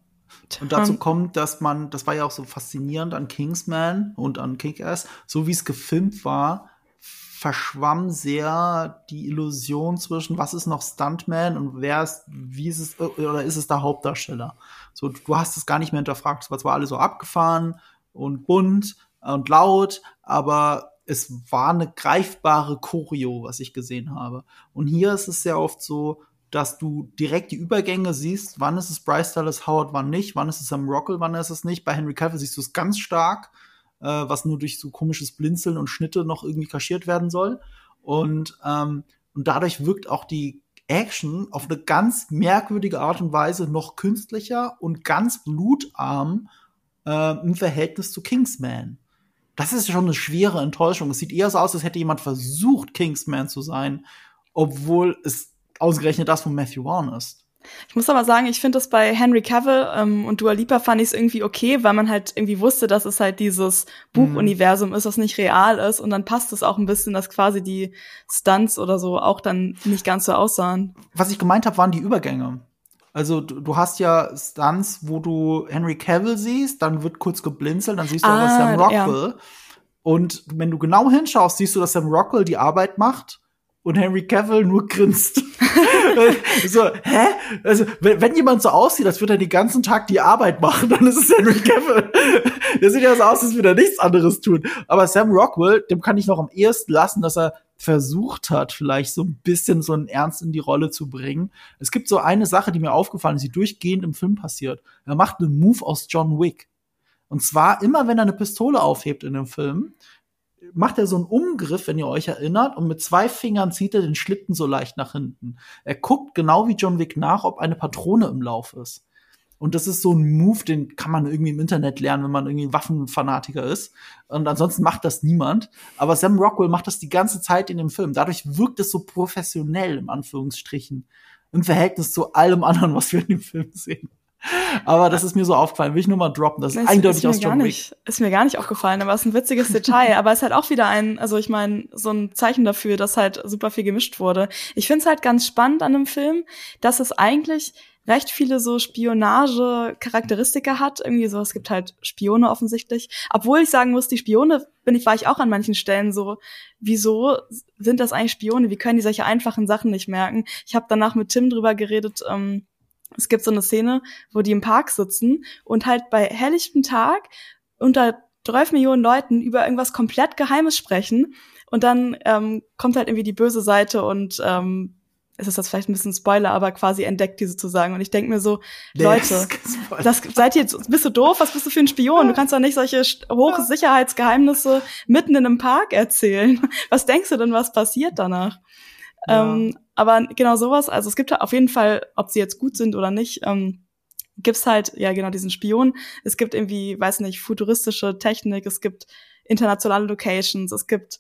S3: Und dazu kommt, dass man, das war ja auch so faszinierend an Kingsman und an Kick-Ass, so wie es gefilmt war, verschwamm sehr die Illusion zwischen, was ist noch Stuntman und wer ist, wie ist es, oder ist es der Hauptdarsteller? So, du hast es gar nicht mehr hinterfragt. Es war zwar alles so abgefahren und bunt und laut, aber es war eine greifbare Choreo, was ich gesehen habe. Und hier ist es sehr oft so, dass du direkt die Übergänge siehst, wann ist es Bryce Dallas Howard, wann nicht, wann ist es Sam Rockwell, wann ist es nicht. Bei Henry Cavill siehst du es ganz stark äh, was nur durch so komisches Blinzeln und Schnitte noch irgendwie kaschiert werden soll. Und, ähm, und dadurch wirkt auch die Action auf eine ganz merkwürdige Art und Weise noch künstlicher und ganz blutarm äh, im Verhältnis zu Kingsman. Das ist schon eine schwere Enttäuschung. Es sieht eher so aus, als hätte jemand versucht, Kingsman zu sein, obwohl es ausgerechnet das von Matthew Vaughn ist.
S2: Ich muss aber sagen, ich finde das bei Henry Cavill ähm, und Dua Lipa fand ich es irgendwie okay, weil man halt irgendwie wusste, dass es halt dieses Buchuniversum mhm. ist, das nicht real ist. Und dann passt es auch ein bisschen, dass quasi die Stunts oder so auch dann nicht ganz so aussahen.
S3: Was ich gemeint habe, waren die Übergänge. Also du, du, hast ja Stunts, wo du Henry Cavill siehst, dann wird kurz geblinzelt, dann siehst du ah, aber Sam Rockwell. Ja. Und wenn du genau hinschaust, siehst du, dass Sam Rockwell die Arbeit macht und Henry Cavill nur grinst. so, hä? Also, wenn, wenn, jemand so aussieht, als würde er den ganzen Tag die Arbeit machen, dann ist es Henry Cavill. Der sieht ja so aus, als würde er nichts anderes tun. Aber Sam Rockwell, dem kann ich noch am ehesten lassen, dass er versucht hat, vielleicht so ein bisschen so einen Ernst in die Rolle zu bringen. Es gibt so eine Sache, die mir aufgefallen ist, die durchgehend im Film passiert. Er macht einen Move aus John Wick. Und zwar immer, wenn er eine Pistole aufhebt in dem Film, macht er so einen Umgriff, wenn ihr euch erinnert, und mit zwei Fingern zieht er den Schlitten so leicht nach hinten. Er guckt genau wie John Wick nach, ob eine Patrone im Lauf ist. Und das ist so ein Move, den kann man irgendwie im Internet lernen, wenn man irgendwie Waffenfanatiker ist. Und ansonsten macht das niemand. Aber Sam Rockwell macht das die ganze Zeit in dem Film. Dadurch wirkt es so professionell, im Anführungsstrichen, im Verhältnis zu allem anderen, was wir in dem Film sehen. Aber das ist mir so aufgefallen, will ich nur mal droppen. Das ist das eindeutig ist aus John
S2: Wick. Ist mir gar nicht aufgefallen, aber es ist ein witziges Detail. aber es ist halt auch wieder ein, also ich meine, so ein Zeichen dafür, dass halt super viel gemischt wurde. Ich finde es halt ganz spannend an dem Film, dass es eigentlich recht viele so Spionage-Charakteristika hat. Irgendwie so, es gibt halt Spione offensichtlich. Obwohl ich sagen muss, die Spione, bin ich, war ich auch an manchen Stellen so, wieso sind das eigentlich Spione? Wie können die solche einfachen Sachen nicht merken? Ich habe danach mit Tim drüber geredet, ähm, es gibt so eine Szene, wo die im Park sitzen und halt bei helllichtem Tag unter 12 Millionen Leuten über irgendwas komplett Geheimes sprechen. Und dann ähm, kommt halt irgendwie die böse Seite und ähm, es ist das vielleicht ein bisschen Spoiler, aber quasi entdeckt die sozusagen. Und ich denke mir so, nee, Leute, das, seid ihr, bist du doof? Was bist du für ein Spion? Du kannst doch nicht solche Hochsicherheitsgeheimnisse mitten in einem Park erzählen. Was denkst du denn, was passiert danach? Ja. Ähm, aber genau sowas, also es gibt auf jeden Fall, ob sie jetzt gut sind oder nicht, ähm, gibt's halt, ja genau, diesen Spion. Es gibt irgendwie, weiß nicht, futuristische Technik, es gibt internationale Locations, es gibt,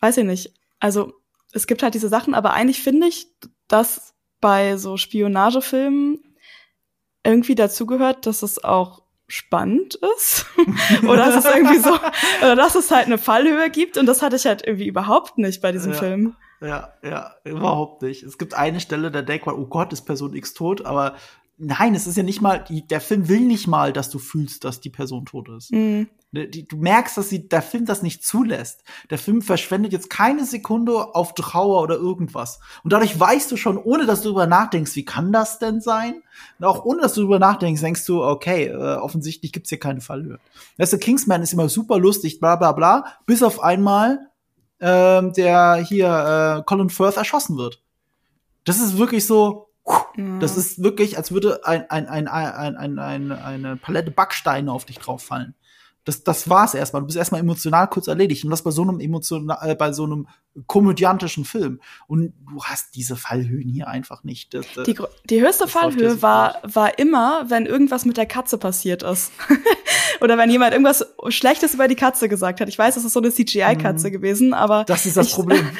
S2: weiß ich nicht, also es gibt halt diese Sachen, aber eigentlich finde ich, dass bei so Spionagefilmen irgendwie dazugehört, dass es auch spannend ist oder dass es irgendwie so oder dass es halt eine Fallhöhe gibt und das hatte ich halt irgendwie überhaupt nicht bei diesem
S3: ja,
S2: Film.
S3: Ja, ja, überhaupt nicht. Es gibt eine Stelle, da denkt man, oh Gott, ist Person X tot, aber nein, es ist ja nicht mal, der Film will nicht mal, dass du fühlst, dass die Person tot ist. Mhm. Die, du merkst, dass sie, der Film das nicht zulässt. Der Film verschwendet jetzt keine Sekunde auf Trauer oder irgendwas. Und dadurch weißt du schon, ohne dass du darüber nachdenkst, wie kann das denn sein? Und auch ohne dass du darüber nachdenkst, denkst du, okay, äh, offensichtlich gibt's hier keine Fallhöhe. Weißt du, Kingsman ist immer super lustig, bla bla bla, bis auf einmal ähm, der hier äh, Colin Firth erschossen wird. Das ist wirklich so, das ist wirklich, als würde ein, ein, ein, ein, ein, ein, eine Palette Backsteine auf dich drauf fallen. Das, das war's erstmal. Du bist erstmal emotional kurz erledigt. Und das bei so einem emotional, äh, bei so einem komödiantischen Film. Und du hast diese Fallhöhen hier einfach nicht.
S2: Das, die, die höchste Fallhöhe war, war immer, wenn irgendwas mit der Katze passiert ist. Oder wenn jemand irgendwas Schlechtes über die Katze gesagt hat. Ich weiß, es ist so eine CGI-Katze mhm. gewesen, aber.
S3: Das ist das ich, Problem.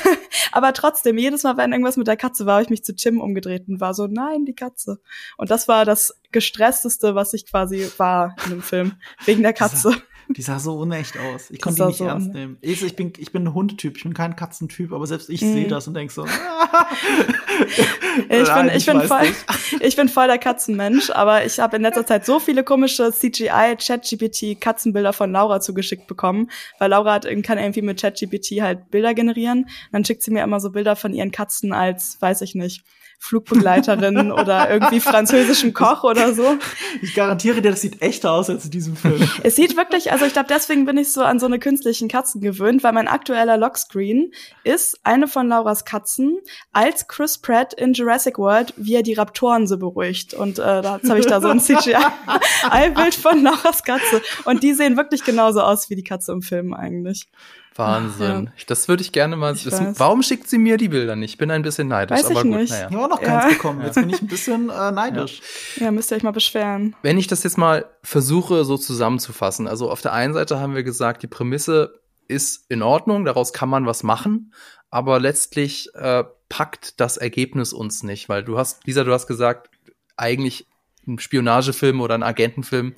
S2: aber trotzdem, jedes Mal, wenn irgendwas mit der Katze war, habe ich mich zu Tim umgedreht und war so, nein, die Katze. Und das war das gestressteste, was ich quasi war in dem Film. Wegen der Katze.
S3: Die sah so unecht aus. Ich konnte die nicht so ernst nehmen. Ich, ich, bin, ich bin ein Hundetyp, ich bin kein Katzentyp, aber selbst ich mm. sehe das und denk so.
S2: ich, bin, ich, bin voll, ich bin voll der Katzenmensch, aber ich habe in letzter Zeit so viele komische CGI, ChatGPT, Katzenbilder von Laura zugeschickt bekommen, weil Laura hat, kann irgendwie mit ChatGPT halt Bilder generieren. Dann schickt sie mir immer so Bilder von ihren Katzen als, weiß ich nicht, Flugbegleiterin oder irgendwie französischen Koch oder so.
S3: Ich garantiere dir, das sieht echter aus als in diesem Film.
S2: Es sieht wirklich, also ich glaube, deswegen bin ich so an so eine künstlichen Katzen gewöhnt, weil mein aktueller Lockscreen ist eine von Lauras Katzen als Chris Pratt in Jurassic World, wie er die Raptoren so beruhigt. Und äh, da habe ich da so ein CGI-Bild von Lauras Katze. Und die sehen wirklich genauso aus wie die Katze im Film eigentlich.
S1: Wahnsinn. Ja. Das würde ich gerne mal ich wissen. Weiß. Warum schickt sie mir die Bilder nicht? Ich bin ein bisschen neidisch,
S2: weiß
S1: aber
S2: gut.
S1: Nicht.
S3: Naja. Ich habe auch noch keins ja. bekommen. Jetzt bin ich ein bisschen äh, neidisch.
S2: Ja. ja, müsst ihr euch mal beschweren.
S1: Wenn ich das jetzt mal versuche, so zusammenzufassen. Also auf der einen Seite haben wir gesagt, die Prämisse ist in Ordnung, daraus kann man was machen, aber letztlich äh, packt das Ergebnis uns nicht, weil du hast, Lisa, du hast gesagt, eigentlich ein Spionagefilm oder ein Agentenfilm,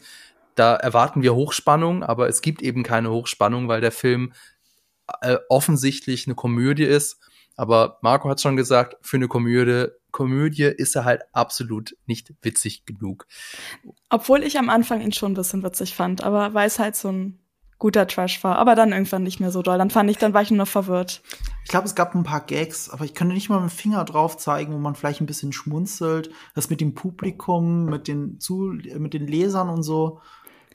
S1: da erwarten wir Hochspannung, aber es gibt eben keine Hochspannung, weil der Film äh, offensichtlich eine Komödie ist. Aber Marco hat schon gesagt, für eine Komödie, Komödie ist er halt absolut nicht witzig genug.
S2: Obwohl ich am Anfang ihn schon ein bisschen witzig fand, aber weil es halt so ein guter Trash war, aber dann irgendwann nicht mehr so doll. Dann fand ich, dann war ich nur noch verwirrt.
S3: Ich glaube, es gab ein paar Gags, aber ich könnte nicht mal mit dem Finger drauf zeigen, wo man vielleicht ein bisschen schmunzelt. Das mit dem Publikum, mit den, Zu mit den Lesern und so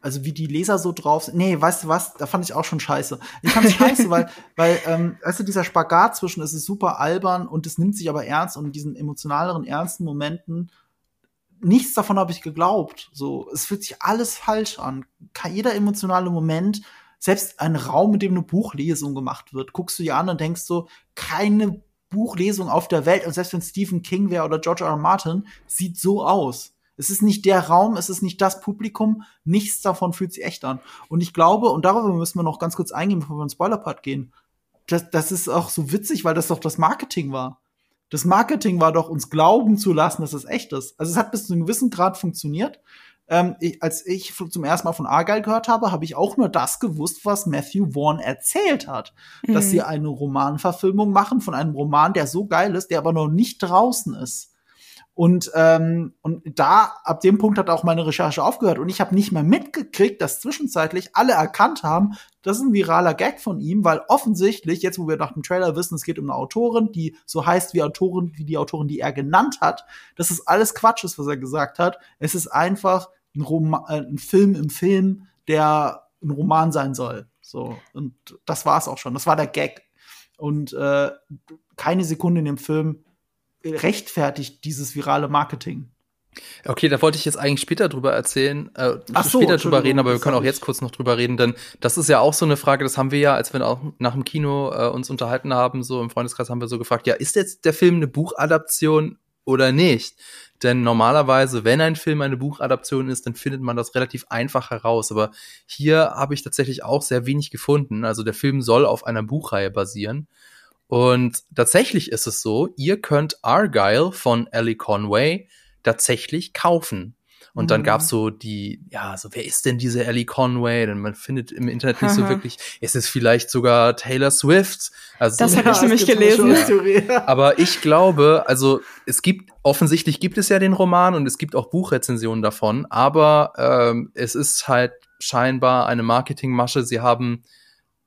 S3: also wie die Leser so drauf sind. Nee, weißt du was, da fand ich auch schon scheiße. Ich fand es scheiße, weil, weil, ähm, weißt du, dieser Spagat zwischen, es ist super albern und es nimmt sich aber ernst und in diesen emotionaleren, ernsten Momenten, nichts davon habe ich geglaubt. So, es fühlt sich alles falsch an. Jeder emotionale Moment, selbst ein Raum, in dem eine Buchlesung gemacht wird, guckst du dir an und denkst so, keine Buchlesung auf der Welt, und selbst wenn Stephen King wäre oder George R. R. Martin, sieht so aus. Es ist nicht der Raum, es ist nicht das Publikum, nichts davon fühlt sich echt an. Und ich glaube, und darüber müssen wir noch ganz kurz eingehen, bevor wir in Spoiler-Part gehen, das, das ist auch so witzig, weil das doch das Marketing war. Das Marketing war doch, uns glauben zu lassen, dass es echt ist. Also es hat bis zu einem gewissen Grad funktioniert. Ähm, ich, als ich zum ersten Mal von Argyle gehört habe, habe ich auch nur das gewusst, was Matthew Vaughn erzählt hat. Mhm. Dass sie eine Romanverfilmung machen von einem Roman, der so geil ist, der aber noch nicht draußen ist. Und, ähm, und da, ab dem Punkt hat auch meine Recherche aufgehört. Und ich habe nicht mehr mitgekriegt, dass zwischenzeitlich alle erkannt haben, das ist ein viraler Gag von ihm, weil offensichtlich, jetzt wo wir nach dem Trailer wissen, es geht um eine Autorin, die so heißt wie Autorin, wie die Autorin, die er genannt hat, dass es alles Quatsch ist, was er gesagt hat. Es ist einfach ein, Roman, äh, ein Film im Film, der ein Roman sein soll. So. Und das war's auch schon. Das war der Gag. Und äh, keine Sekunde in dem Film rechtfertigt dieses virale Marketing.
S1: Okay, da wollte ich jetzt eigentlich später drüber erzählen, äh, so, später drüber reden, aber wir können auch jetzt kurz noch drüber reden, denn das ist ja auch so eine Frage, das haben wir ja, als wir auch nach dem Kino äh, uns unterhalten haben, so im Freundeskreis haben wir so gefragt, ja, ist jetzt der Film eine Buchadaption oder nicht? Denn normalerweise, wenn ein Film eine Buchadaption ist, dann findet man das relativ einfach heraus. Aber hier habe ich tatsächlich auch sehr wenig gefunden. Also der Film soll auf einer Buchreihe basieren. Und tatsächlich ist es so, ihr könnt Argyle von Ellie Conway tatsächlich kaufen. Und mhm. dann gab's so die, ja, so wer ist denn diese Ellie Conway? Denn man findet im Internet nicht so wirklich. Ist es vielleicht sogar Taylor Swift?
S2: Also das habe ich nämlich gelesen.
S1: Ja. Aber ich glaube, also es gibt offensichtlich gibt es ja den Roman und es gibt auch Buchrezensionen davon. Aber ähm, es ist halt scheinbar eine Marketingmasche. Sie haben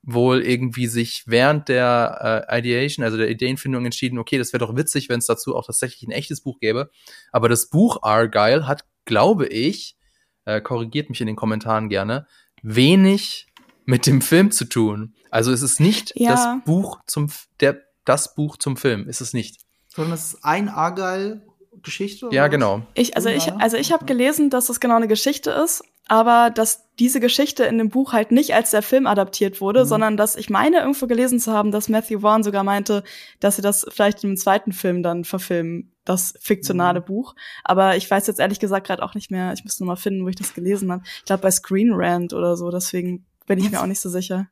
S1: wohl irgendwie sich während der äh, Ideation, also der Ideenfindung entschieden, okay, das wäre doch witzig, wenn es dazu auch tatsächlich ein echtes Buch gäbe. Aber das Buch Argyle hat, glaube ich, äh, korrigiert mich in den Kommentaren gerne, wenig mit dem Film zu tun. Also es ist nicht ja. das Buch zum der das Buch zum Film, ist es nicht.
S3: Sondern es ist ein Argyle Geschichte?
S1: Ja, genau.
S2: Ich, also ich, also ich habe gelesen, dass es genau eine Geschichte ist aber dass diese Geschichte in dem Buch halt nicht als der Film adaptiert wurde, mhm. sondern dass ich meine irgendwo gelesen zu haben, dass Matthew Vaughn sogar meinte, dass sie das vielleicht im zweiten Film dann verfilmen, das fiktionale mhm. Buch. Aber ich weiß jetzt ehrlich gesagt gerade auch nicht mehr. Ich müsste noch mal finden, wo ich das gelesen habe. Ich glaube bei Screen Rant oder so. Deswegen bin ich jetzt, mir auch nicht so sicher.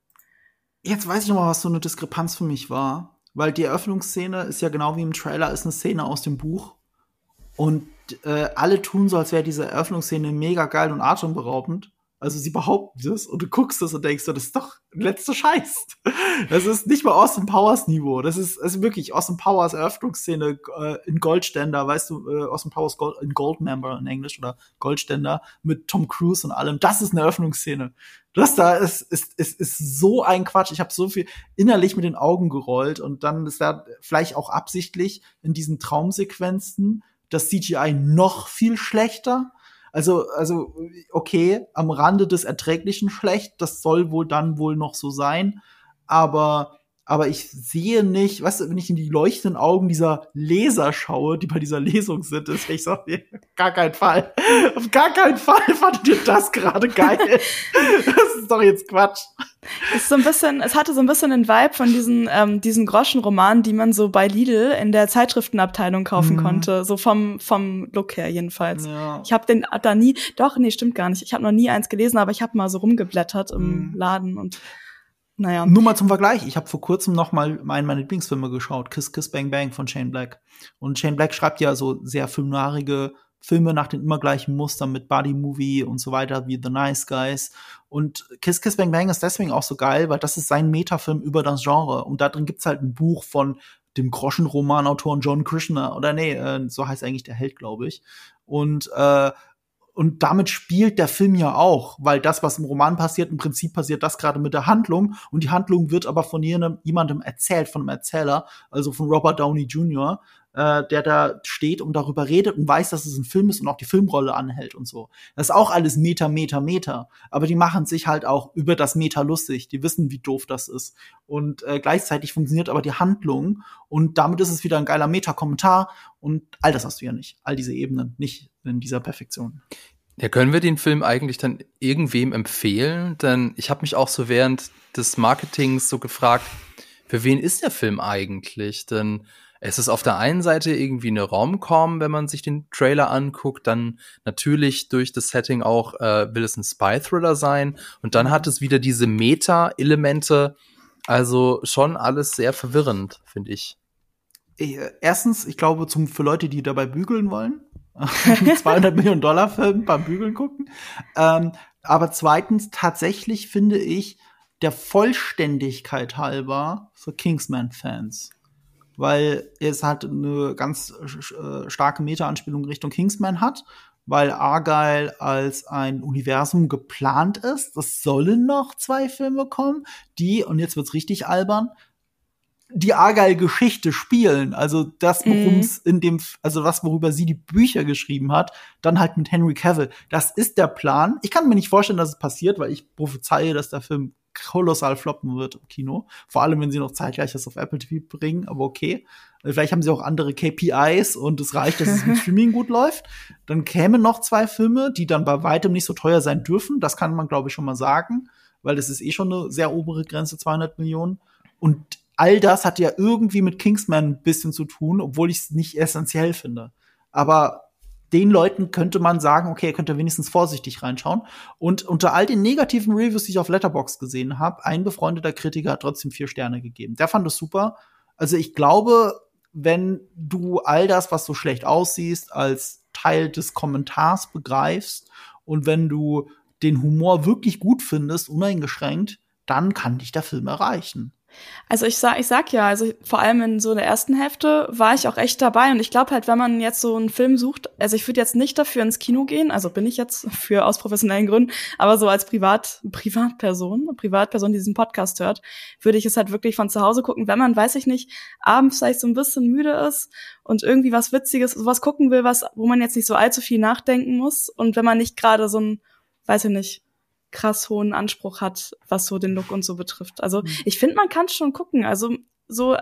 S3: Jetzt weiß ich noch mal, was so eine Diskrepanz für mich war, weil die Eröffnungsszene ist ja genau wie im Trailer ist eine Szene aus dem Buch und äh, alle tun so, als wäre diese Eröffnungsszene mega geil und atemberaubend. Also sie behaupten das und du guckst das und denkst so, das ist doch letzter Scheiß. Das ist nicht mal Austin Powers Niveau. Das ist, also wirklich Austin Powers Eröffnungsszene äh, in Goldständer, weißt du, äh, Austin Powers Gold, in Goldmember in Englisch oder Goldständer mit Tom Cruise und allem. Das ist eine Eröffnungsszene. Das da ist, ist, ist, ist so ein Quatsch. Ich habe so viel innerlich mit den Augen gerollt und dann ist da vielleicht auch absichtlich in diesen Traumsequenzen das CGI noch viel schlechter. Also, also, okay, am Rande des Erträglichen schlecht, das soll wohl dann wohl noch so sein. Aber aber ich sehe nicht, weißt du, wenn ich in die leuchtenden Augen dieser Leser schaue, die bei dieser Lesung sind, ist ich so, nee, gar keinen Fall. Auf gar keinen Fall fandet ihr das gerade geil. das ist doch jetzt Quatsch.
S2: Es ist so ein bisschen, es hatte so ein bisschen den Vibe von diesen, ähm, diesen Groschenromanen, die man so bei Lidl in der Zeitschriftenabteilung kaufen mhm. konnte. So vom, vom Look her jedenfalls. Ja. Ich habe den da nie, doch, nee, stimmt gar nicht. Ich habe noch nie eins gelesen, aber ich habe mal so rumgeblättert im mhm. Laden und naja.
S3: Nur mal zum Vergleich. Ich habe vor kurzem noch mal einen meiner Lieblingsfilme geschaut, Kiss Kiss Bang Bang von Shane Black. Und Shane Black schreibt ja so sehr filmnarige Filme nach den immer gleichen Mustern mit Buddy Movie und so weiter wie The Nice Guys. Und Kiss Kiss Bang Bang ist deswegen auch so geil, weil das ist sein Metafilm über das Genre. Und da drin gibt's halt ein Buch von dem Groschenromanautor John Krishner. Oder nee, äh, so heißt eigentlich der Held, glaube ich. Und äh, und damit spielt der Film ja auch, weil das, was im Roman passiert, im Prinzip passiert das gerade mit der Handlung. Und die Handlung wird aber von jemandem erzählt, von einem Erzähler, also von Robert Downey Jr., äh, der da steht und darüber redet und weiß, dass es ein Film ist und auch die Filmrolle anhält und so. Das ist auch alles Meta, Meta, Meta. Aber die machen sich halt auch über das Meta lustig. Die wissen, wie doof das ist. Und äh, gleichzeitig funktioniert aber die Handlung und damit ist es wieder ein geiler Meta-Kommentar und all das hast du ja nicht. All diese Ebenen nicht in dieser Perfektion.
S1: Ja, können wir den Film eigentlich dann irgendwem empfehlen? Denn ich habe mich auch so während des Marketings so gefragt, für wen ist der Film eigentlich? Denn es ist auf der einen Seite irgendwie eine Rom-Com, wenn man sich den Trailer anguckt, dann natürlich durch das Setting auch äh, will es ein Spy-Thriller sein und dann hat es wieder diese Meta-Elemente, also schon alles sehr verwirrend, finde ich.
S3: Äh, erstens, ich glaube, zum, für Leute, die dabei bügeln wollen, 200 Millionen Dollar Film beim Bügeln gucken. Ähm, aber zweitens, tatsächlich finde ich, der Vollständigkeit halber für Kingsman-Fans weil es halt eine ganz äh, starke Meta-Anspielung Richtung Kingsman hat, weil Argyle als ein Universum geplant ist. Es sollen noch zwei Filme kommen, die, und jetzt wird's richtig albern, die Argyle-Geschichte spielen. Also das, worum es mhm. in dem, also was, worüber sie die Bücher geschrieben hat, dann halt mit Henry Cavill. Das ist der Plan. Ich kann mir nicht vorstellen, dass es passiert, weil ich prophezeie, dass der Film kolossal floppen wird im Kino. Vor allem, wenn sie noch zeitgleich das auf Apple TV bringen, aber okay. Vielleicht haben sie auch andere KPIs und es reicht, dass es im Streaming gut läuft. Dann kämen noch zwei Filme, die dann bei weitem nicht so teuer sein dürfen. Das kann man, glaube ich, schon mal sagen, weil das ist eh schon eine sehr obere Grenze, 200 Millionen. Und all das hat ja irgendwie mit Kingsman ein bisschen zu tun, obwohl ich es nicht essentiell finde. Aber den Leuten könnte man sagen, okay, ihr könnt da wenigstens vorsichtig reinschauen. Und unter all den negativen Reviews, die ich auf Letterbox gesehen habe, ein befreundeter Kritiker hat trotzdem vier Sterne gegeben. Der fand es super. Also ich glaube, wenn du all das, was so schlecht aussieht, als Teil des Kommentars begreifst und wenn du den Humor wirklich gut findest, uneingeschränkt, dann kann dich der Film erreichen.
S2: Also ich sag, ich sag ja, also vor allem in so der ersten Hälfte war ich auch echt dabei und ich glaube halt, wenn man jetzt so einen Film sucht, also ich würde jetzt nicht dafür ins Kino gehen, also bin ich jetzt für aus professionellen Gründen, aber so als Privat Privatperson, Privatperson, die diesen Podcast hört, würde ich es halt wirklich von zu Hause gucken, wenn man, weiß ich nicht, abends vielleicht so ein bisschen müde ist und irgendwie was Witziges, sowas gucken will, was, wo man jetzt nicht so allzu viel nachdenken muss und wenn man nicht gerade so ein, weiß ich nicht, krass hohen Anspruch hat, was so den Look und so betrifft. Also mhm. ich finde, man kann schon gucken. Also so,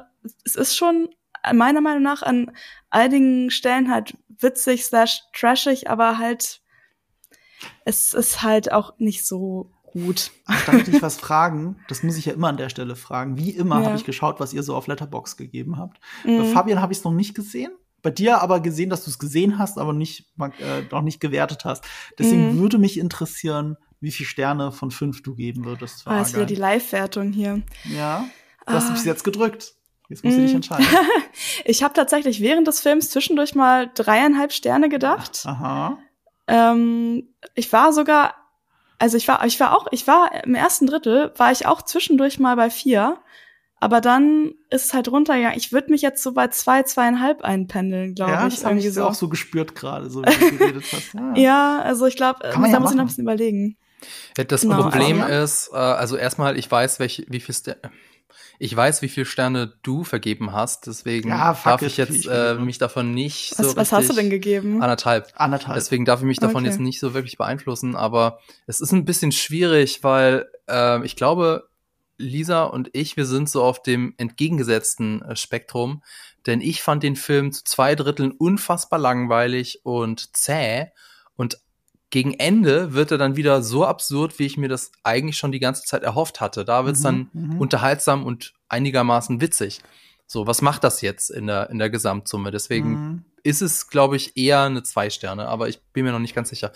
S2: es ist schon meiner Meinung nach an einigen Stellen halt witzig slash trashig, aber halt es ist halt auch nicht so gut.
S3: Ich darf dich was fragen? Das muss ich ja immer an der Stelle fragen. Wie immer ja. habe ich geschaut, was ihr so auf Letterbox gegeben habt. Mhm. Bei Fabian habe ich es noch nicht gesehen. Bei dir aber gesehen, dass du es gesehen hast, aber nicht, äh, noch nicht gewertet hast. Deswegen mhm. würde mich interessieren, wie viele Sterne von fünf du geben würdest.
S2: Ah, ist wieder die Live-Wertung hier.
S3: Ja, du hast ah. bis jetzt gedrückt. Jetzt musst du dich mm. entscheiden.
S2: ich habe tatsächlich während des Films zwischendurch mal dreieinhalb Sterne gedacht.
S3: Aha.
S2: Ähm, ich war sogar, also ich war, ich war auch, ich war im ersten Drittel, war ich auch zwischendurch mal bei vier. Aber dann ist es halt runtergegangen. Ich würde mich jetzt so bei zwei, zweieinhalb einpendeln, glaube ja, ich.
S3: Ja, das habe ich so. auch so gespürt gerade, so wie du geredet hast.
S2: Ja, ja also ich glaube, da ja muss ich noch ein bisschen überlegen.
S1: Das genau, Problem ist, äh, also erstmal, ich weiß, welche, wie viel Ster ich weiß, wie viele Sterne du vergeben hast, deswegen ja, darf ich jetzt äh, mich davon nicht
S2: was,
S1: so
S2: Was hast du denn gegeben?
S1: Anderthalb.
S3: Anderthalb.
S1: Deswegen darf ich mich davon okay. jetzt nicht so wirklich beeinflussen, aber es ist ein bisschen schwierig, weil äh, ich glaube, Lisa und ich, wir sind so auf dem entgegengesetzten äh, Spektrum, denn ich fand den Film zu zwei Dritteln unfassbar langweilig und zäh gegen Ende wird er dann wieder so absurd, wie ich mir das eigentlich schon die ganze Zeit erhofft hatte. Da wird es mhm, dann mhm. unterhaltsam und einigermaßen witzig. So, was macht das jetzt in der, in der Gesamtsumme? Deswegen mhm. ist es, glaube ich, eher eine zwei Sterne, aber ich bin mir noch nicht ganz sicher.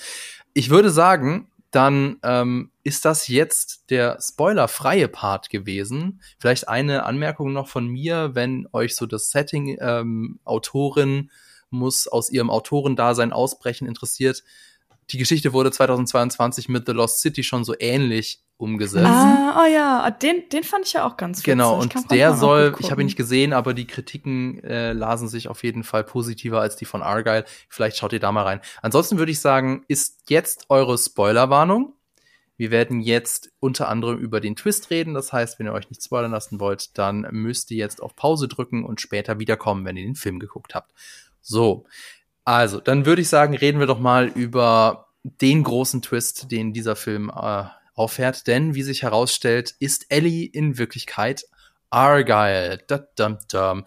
S1: Ich würde sagen, dann ähm, ist das jetzt der spoilerfreie Part gewesen. Vielleicht eine Anmerkung noch von mir, wenn euch so das Setting ähm, Autorin muss aus ihrem Autorendasein ausbrechen interessiert die Geschichte wurde 2022 mit The Lost City schon so ähnlich umgesetzt.
S2: Ah, oh ja, den, den fand ich ja auch ganz
S1: witzig. Genau, und der soll, ich habe ihn nicht gesehen, aber die Kritiken äh, lasen sich auf jeden Fall positiver als die von Argyle. Vielleicht schaut ihr da mal rein. Ansonsten würde ich sagen, ist jetzt eure Spoilerwarnung. Wir werden jetzt unter anderem über den Twist reden. Das heißt, wenn ihr euch nicht spoilern lassen wollt, dann müsst ihr jetzt auf Pause drücken und später wiederkommen, wenn ihr den Film geguckt habt. So, also, dann würde ich sagen, reden wir doch mal über den großen Twist, den dieser Film äh, auffährt. Denn, wie sich herausstellt, ist Ellie in Wirklichkeit Argyle. Da, da.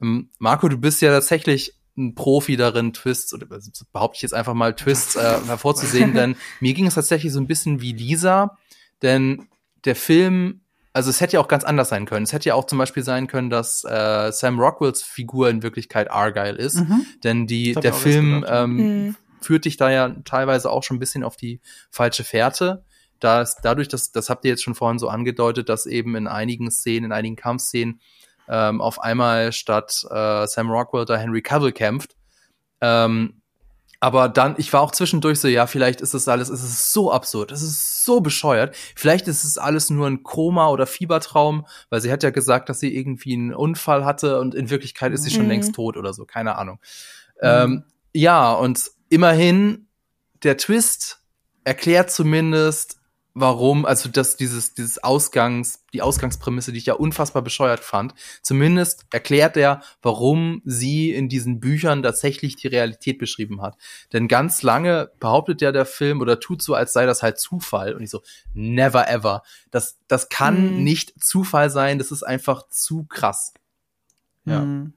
S1: Ähm, Marco, du bist ja tatsächlich ein Profi darin, Twists, oder behaupte ich jetzt einfach mal, Twists äh, hervorzusehen, denn mir ging es tatsächlich so ein bisschen wie Lisa, denn der Film also es hätte ja auch ganz anders sein können. Es hätte ja auch zum Beispiel sein können, dass äh, Sam Rockwells Figur in Wirklichkeit Argyle ist. Mhm. Denn die, der Film ähm, mhm. führt dich da ja teilweise auch schon ein bisschen auf die falsche Fährte. Da ist dadurch, dass, das habt ihr jetzt schon vorhin so angedeutet, dass eben in einigen Szenen, in einigen Kampfszenen ähm, auf einmal statt äh, Sam Rockwell da Henry Cavill kämpft. Ähm, aber dann, ich war auch zwischendurch so, ja, vielleicht ist das alles, es ist so absurd, es ist so bescheuert. Vielleicht ist es alles nur ein Koma oder Fiebertraum, weil sie hat ja gesagt, dass sie irgendwie einen Unfall hatte und in Wirklichkeit ist sie schon mhm. längst tot oder so, keine Ahnung. Mhm. Ähm, ja, und immerhin, der Twist erklärt zumindest, warum, also dass dieses, dieses Ausgangs, die Ausgangsprämisse, die ich ja unfassbar bescheuert fand, zumindest erklärt er, warum sie in diesen Büchern tatsächlich die Realität beschrieben hat. Denn ganz lange behauptet ja der Film oder tut so, als sei das halt Zufall. Und ich so, never ever. Das, das kann
S2: Mhm.
S1: nicht Zufall sein, das ist einfach zu krass. Ja.
S3: Hm.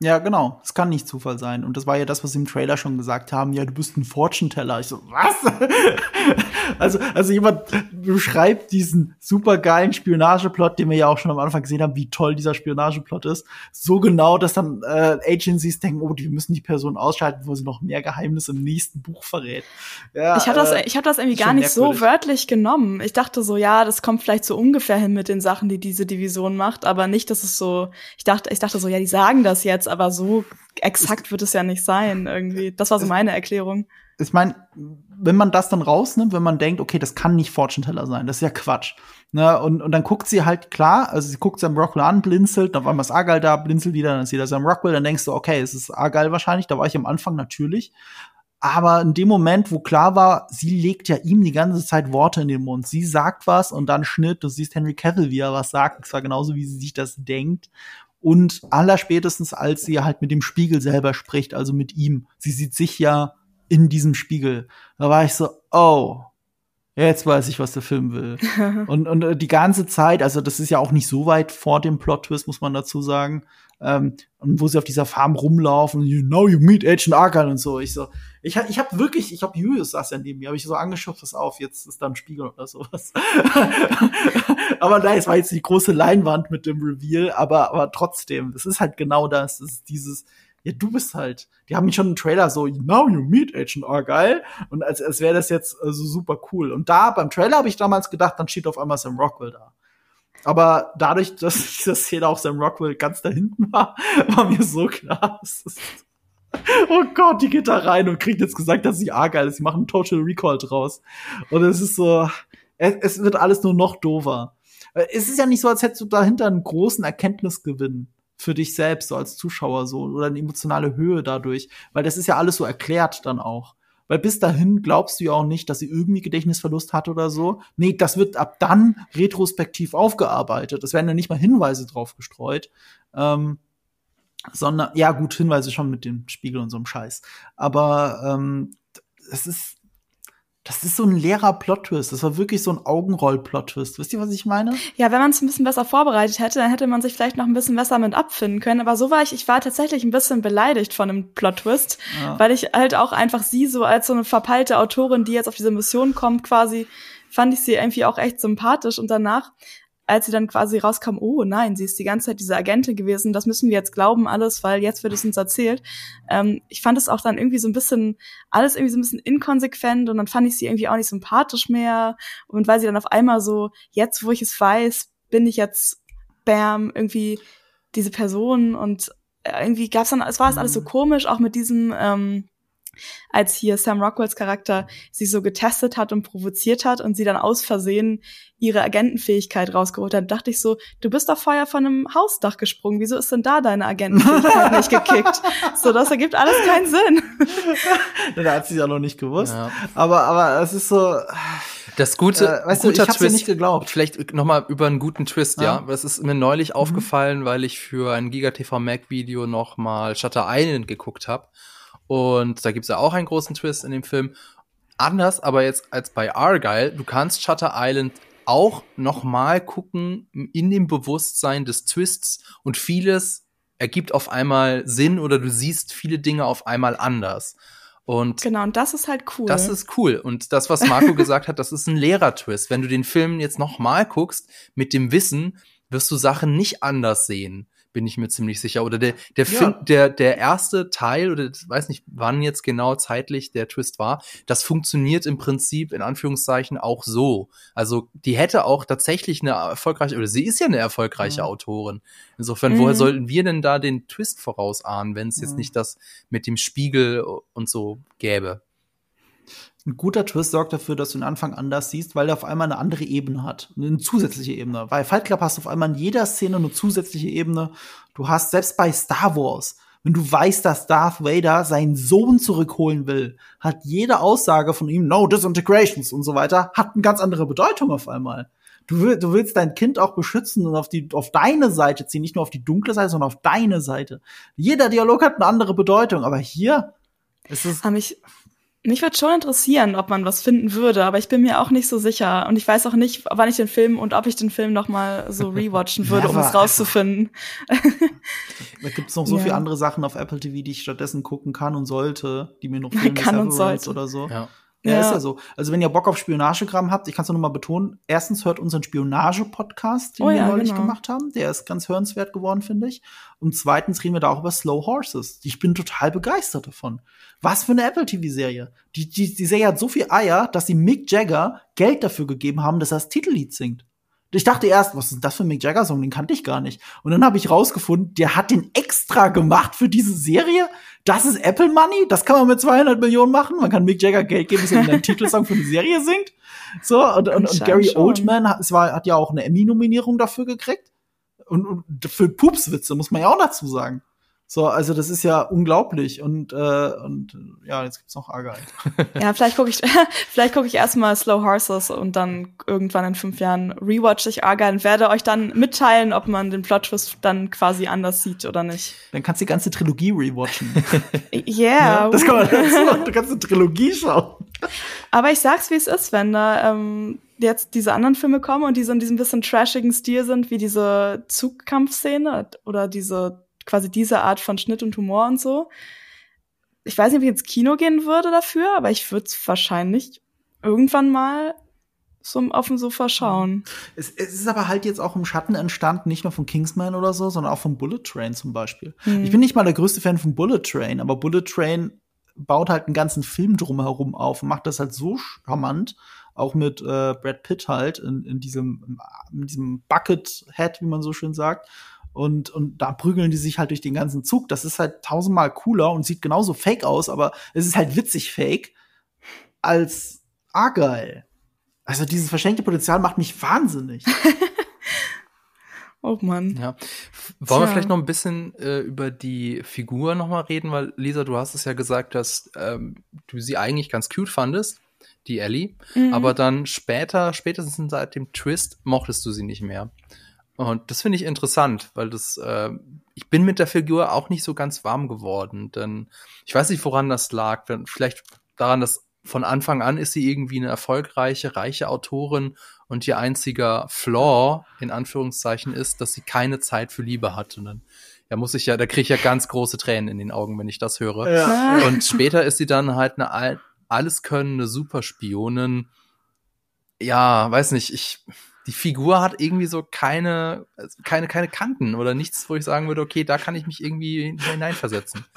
S3: Ja, genau. Es kann nicht Zufall sein. Und das war ja das, was sie im Trailer schon gesagt haben. Ja, du bist ein Fortune-Teller. Ich so, was? also, also jemand beschreibt diesen supergeilen Spionageplot, den wir ja auch schon am Anfang gesehen haben, wie toll dieser Spionageplot ist. So genau, dass dann äh, Agencies denken, oh, die müssen die Person ausschalten, wo sie noch mehr Geheimnisse im nächsten Buch verrät. Ja,
S2: Ich habe das,
S3: äh,
S2: ich hab das irgendwie gar nicht so
S3: merkwürdig.
S2: wörtlich genommen. Ich dachte so, ja, das kommt vielleicht so ungefähr hin mit den Sachen, die diese Division macht, aber nicht, dass es so. Ich dachte, ich dachte so, ja, die sagen das jetzt, aber so exakt wird es ja nicht sein irgendwie. Das war so meine Erklärung.
S3: ich meine, wenn man das dann rausnimmt, wenn man denkt, okay, das kann nicht Fortune Teller sein, das ist ja Quatsch. Ne? Und, und dann guckt sie halt klar, also sie guckt Sam Rockwell an, blinzelt, dann auf einmal ist Argyle da, blinzelt wieder, dann ist wieder Sam Rockwell, dann denkst du, okay, es ist Argyle wahrscheinlich, da war ich am Anfang natürlich. Aber in dem Moment, wo klar war, sie legt ja ihm die ganze Zeit Worte in den Mund. Sie sagt was und dann Schnitt, du siehst Henry Cavill, wie er was sagt, zwar genauso, wie sie sich das denkt. Und allerspätestens, als sie halt mit dem Spiegel selber spricht, also mit ihm. Sie sieht sich ja in diesem Spiegel. Da war ich so, oh, jetzt weiß ich, was der Film will. und, und äh, die ganze Zeit, also das ist ja auch nicht so weit vor dem Plot-Twist, muss man dazu sagen. Ähm, und wo sie auf dieser Farm rumlaufen, you know you meet Agent Argyle und so. Ich so, ich, ich habe wirklich, ich glaube, Julius saß ja neben mir, habe ich so angeschaut, pass auf, jetzt ist da ein Spiegel oder sowas. aber nein, es war jetzt die große Leinwand mit dem Reveal, aber, aber trotzdem, es ist halt genau das, es ist dieses, ja, du bist halt, die haben mich schon im Trailer so, now you meet Agent Argyle und als, als wäre das jetzt äh, so super cool. Und da, beim Trailer habe ich damals gedacht, dann steht auf einmal Sam Rockwell da. Aber dadurch, dass diese Szene auch Sam Rockwell ganz da hinten war, war mir so klar, es ist Oh Gott, die geht da rein und kriegt jetzt gesagt, dass sie argeil ist. Sie machen Total Recall draus. Und es ist so, es, es wird alles nur noch doofer. Äh, Es ist ja nicht so, als hättest du dahinter einen großen Erkenntnisgewinn für dich selbst, so als Zuschauer so, oder eine emotionale Höhe dadurch. Weil das ist ja alles so erklärt dann auch. Weil bis dahin glaubst du ja auch nicht, dass sie irgendwie Gedächtnisverlust hat oder so. Nee, das wird ab dann retrospektiv aufgearbeitet. Es werden ja nicht mal Hinweise drauf gestreut. Ähm, sondern, ja gut, Hinweise schon mit dem Spiegel und so einem Scheiß. Aber ähm, es ist, das ist so ein leerer Plot-Twist. Das war wirklich so ein Augenroll-Plot-Twist. Wisst ihr, was ich meine?
S2: Ja, wenn man es ein bisschen besser vorbereitet hätte, dann hätte man sich vielleicht noch ein bisschen besser mit abfinden können. Aber so war ich, ich war tatsächlich ein bisschen beleidigt von dem Plot-Twist,
S3: Ja.
S2: weil ich halt auch einfach sie so als so eine verpeilte Autorin, die jetzt auf diese Mission kommt, quasi, fand ich sie irgendwie auch echt sympathisch. Und danach, als sie dann quasi rauskam, oh nein, sie ist die ganze Zeit diese Agentin gewesen, das müssen wir jetzt glauben alles, weil jetzt wird es uns erzählt. Ähm, ich fand es auch dann irgendwie so ein bisschen, alles irgendwie so ein bisschen inkonsequent und dann fand ich sie irgendwie auch nicht sympathisch mehr. Und weil sie dann auf einmal so, jetzt wo ich es weiß, bin ich jetzt, bam, irgendwie diese Person und äh, irgendwie gab's dann, es war es alles so
S3: Mhm.
S2: komisch, auch mit diesem, ähm, als hier Sam Rockwells Charakter sie so getestet hat und provoziert hat und sie dann aus Versehen ihre Agentenfähigkeit rausgeholt hat, dachte ich so, du bist doch vorher von einem Hausdach gesprungen, wieso ist denn da deine Agentenfähigkeit nicht gekickt? So, das ergibt alles keinen Sinn.
S3: da hat sie es ja noch nicht gewusst.
S1: Ja.
S3: Aber, aber es ist so,
S1: Das gute,
S3: äh, weißt du, ich hab's
S1: Twist,
S3: nicht geglaubt.
S1: vielleicht noch mal über einen guten Twist, ja.
S3: Ja.
S1: Das ist mir neulich
S3: Mhm.
S1: aufgefallen, weil ich für ein Giga TV Mac Video noch mal Shutter Island geguckt habe. Und da gibt's ja auch einen großen Twist in dem Film. Anders, aber jetzt als bei Argyle, du kannst Shutter Island auch noch mal gucken in dem Bewusstsein des Twists und vieles ergibt auf einmal Sinn oder du siehst viele Dinge auf einmal anders. Und
S2: Genau, und das ist halt cool.
S1: das ist cool. Und das, was Marco gesagt hat, das ist ein Lehrer-Twist. Wenn du den Film jetzt noch mal guckst, mit dem Wissen, wirst du Sachen nicht anders sehen, bin ich mir ziemlich sicher. Oder der, der,
S3: Ja.
S1: Der, der erste Teil, oder ich weiß nicht, wann jetzt genau zeitlich der Twist war, das funktioniert im Prinzip in Anführungszeichen auch so. Also die hätte auch tatsächlich eine erfolgreiche, oder sie ist ja eine erfolgreiche
S3: Mhm.
S1: Autorin. Insofern,
S2: Mhm.
S1: woher sollten wir denn da den Twist vorausahnen, wenn es jetzt
S3: Mhm.
S1: nicht das mit dem Spiegel und so gäbe?
S3: Ein guter Twist sorgt dafür, dass du den Anfang anders siehst, weil er auf einmal eine andere Ebene hat. Eine zusätzliche Ebene. Weil Fight Club hast du auf einmal in jeder Szene eine zusätzliche Ebene. Du hast selbst bei Star Wars, Wenn du weißt, dass Darth Vader seinen Sohn zurückholen will, hat jede Aussage von ihm, no disintegrations und so weiter, hat eine ganz andere Bedeutung auf einmal. Du, will, du willst dein Kind auch beschützen und auf, die, auf deine Seite ziehen, nicht nur auf die dunkle Seite, sondern auf deine Seite. Jeder Dialog hat eine andere Bedeutung, aber hier ist es.
S2: Haben mich, mich würde schon interessieren, ob man was finden würde, aber ich bin mir auch nicht so sicher. Und ich weiß auch nicht, wann ich den Film und ob ich den Film noch mal so rewatchen würde, um es rauszufinden.
S3: da gibt's noch so ja. viele andere Sachen auf Apple TV, die ich stattdessen gucken kann und sollte, die mir noch fehlen,
S2: kann und sollte.
S3: oder so. Ja. Ja, ja, ist ja so. Also wenn ihr Bock auf Spionagegramm habt, ich kann es nur mal betonen, erstens hört unseren Spionage-Podcast, den oh, wir ja, neulich genau. gemacht haben. Der ist ganz hörenswert geworden, finde ich. Und zweitens reden wir da auch über Slow Horses. Ich bin total begeistert davon. Was für eine Apple TV-Serie. Die, die, die Serie hat so viel Eier, dass sie Mick Jagger Geld dafür gegeben haben, dass er das Titellied singt. Ich dachte erst, was ist das für ein Mick Jagger Song? Den kannte ich gar nicht. Und dann habe ich rausgefunden, der hat den extra gemacht für diese Serie. Das ist Apple Money. Das kann man mit 200 Millionen machen. Man kann Mick Jagger Geld geben, dass er einen Titelsong für eine Serie singt. So und, und, und Gary schon. Oldman hat, es war, hat ja auch eine Emmy-Nominierung dafür gekriegt. Und, und für Pupswitze muss man ja auch dazu sagen. So, also das ist ja unglaublich und äh, und ja, jetzt gibt's noch Argyle.
S2: ja, vielleicht gucke ich vielleicht gucke ich erstmal Slow Horses und dann irgendwann in fünf Jahren rewatch ich Argyle und werde euch dann mitteilen, ob man den Plot Twist dann quasi anders sieht oder nicht.
S3: Dann kannst du die ganze Trilogie rewatchen.
S2: yeah.
S3: Ja, das kann man dazu, du kannst eine Trilogie schauen.
S2: Aber ich sag's wie es ist, wenn da ähm, jetzt diese anderen Filme kommen und die so in diesem bisschen trashigen Stil sind, wie diese Zugkampfszene oder diese quasi diese Art von Schnitt und Humor und so. Ich weiß nicht, ob ich ins Kino gehen würde dafür, aber ich würde es wahrscheinlich irgendwann mal so auf dem Sofa schauen.
S3: Es, es, ist aber halt jetzt auch im Schatten entstanden, nicht nur von Kingsman oder so, sondern auch von Bullet Train zum Beispiel. Hm. Ich bin nicht mal der größte Fan von Bullet Train, aber Bullet Train baut halt einen ganzen Film drumherum auf und macht das halt so charmant, auch mit äh, Brad Pitt halt in, in diesem, in diesem Bucket Head, wie man so schön sagt und, und da prügeln die sich halt durch den ganzen Zug. Das ist halt tausendmal cooler und sieht genauso fake aus, aber es ist halt witzig fake als Argyle. Also dieses verschenkte Potenzial macht mich wahnsinnig.
S2: oh Mann.
S1: Ja. Wollen wir vielleicht noch ein bisschen äh, über die Figur noch mal reden, weil Lisa, du hast es ja gesagt, dass ähm, du sie eigentlich ganz cute fandest, die Ellie, mhm. aber dann später, spätestens seit dem Twist, mochtest du sie nicht mehr. Und das finde ich interessant, weil das, äh, ich bin mit der Figur auch nicht so ganz warm geworden, denn ich weiß nicht, woran das lag. Vielleicht daran, dass von Anfang an ist sie irgendwie eine erfolgreiche, reiche Autorin und ihr einziger Flaw, in Anführungszeichen, ist, dass sie keine Zeit für Liebe hat. Und dann ja, muss ich ja, da kriege ich ja ganz große Tränen in den Augen, wenn ich das höre. Ja. Und später ist sie dann halt eine alleskönnende Superspionin. Ja, weiß nicht, ich, die Figur hat irgendwie so keine, keine, keine Kanten oder nichts, wo ich sagen würde, okay, da kann ich mich irgendwie hineinversetzen.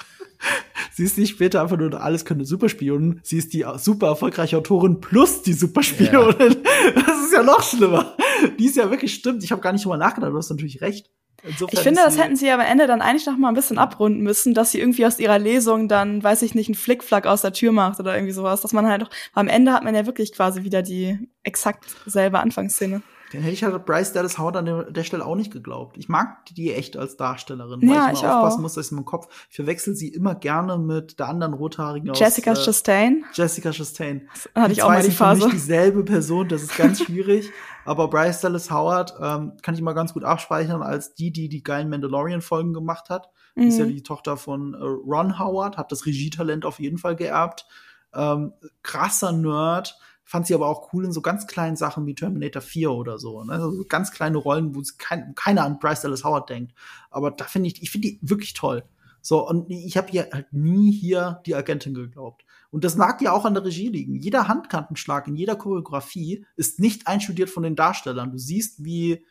S3: Sie ist nicht später einfach nur alles können Superspionen. Sie ist die super erfolgreiche Autorin plus die Superspionin. Ja. Das ist ja noch schlimmer. Die ist ja wirklich stimmt. Ich habe gar nicht drüber nachgedacht. Du hast natürlich recht.
S2: Insofern ich finde, das hätten sie am Ende dann eigentlich noch mal ein bisschen abrunden müssen, dass sie irgendwie aus ihrer Lesung dann, weiß ich nicht, einen Flickflack aus der Tür macht oder irgendwie sowas. Dass man halt doch, am Ende hat man ja wirklich quasi wieder die exakt selbe Anfangsszene.
S3: Den hätte ich halt Bryce Dallas Howard an der, Stelle auch nicht geglaubt. Ich mag die echt als Darstellerin,
S2: weil ich, ich
S3: mal aufpassen muss, dass ich in meinem Kopf, ich verwechsel sie immer gerne mit der anderen Rothaarigen
S2: Jessica aus, äh, Chastain.
S3: Jessica Chastain.
S2: Das hatte ich auch mal die Phase.
S3: Nicht dieselbe Person, das ist ganz schwierig. Aber Bryce Dallas Howard ähm, kann ich mal ganz gut abspeichern als die, die die geilen Mandalorian-Folgen gemacht hat. Mhm. Die ist ja mhm. die Tochter von äh, Ron Howard, hat das Regietalent auf jeden Fall geerbt. Ähm, krasser Nerd fand sie aber auch cool in so ganz kleinen Sachen wie Terminator 4 oder so. Ne? Also ganz kleine Rollen, wo kein, keiner an Bryce Dallas Howard denkt. Aber da finde ich, ich finde die wirklich toll. So, und ich habe hier halt nie hier die Agentin geglaubt. Und das mag ja auch an der Regie liegen. Jeder Handkantenschlag in jeder Choreografie ist nicht einstudiert von den Darstellern. Du siehst, wie,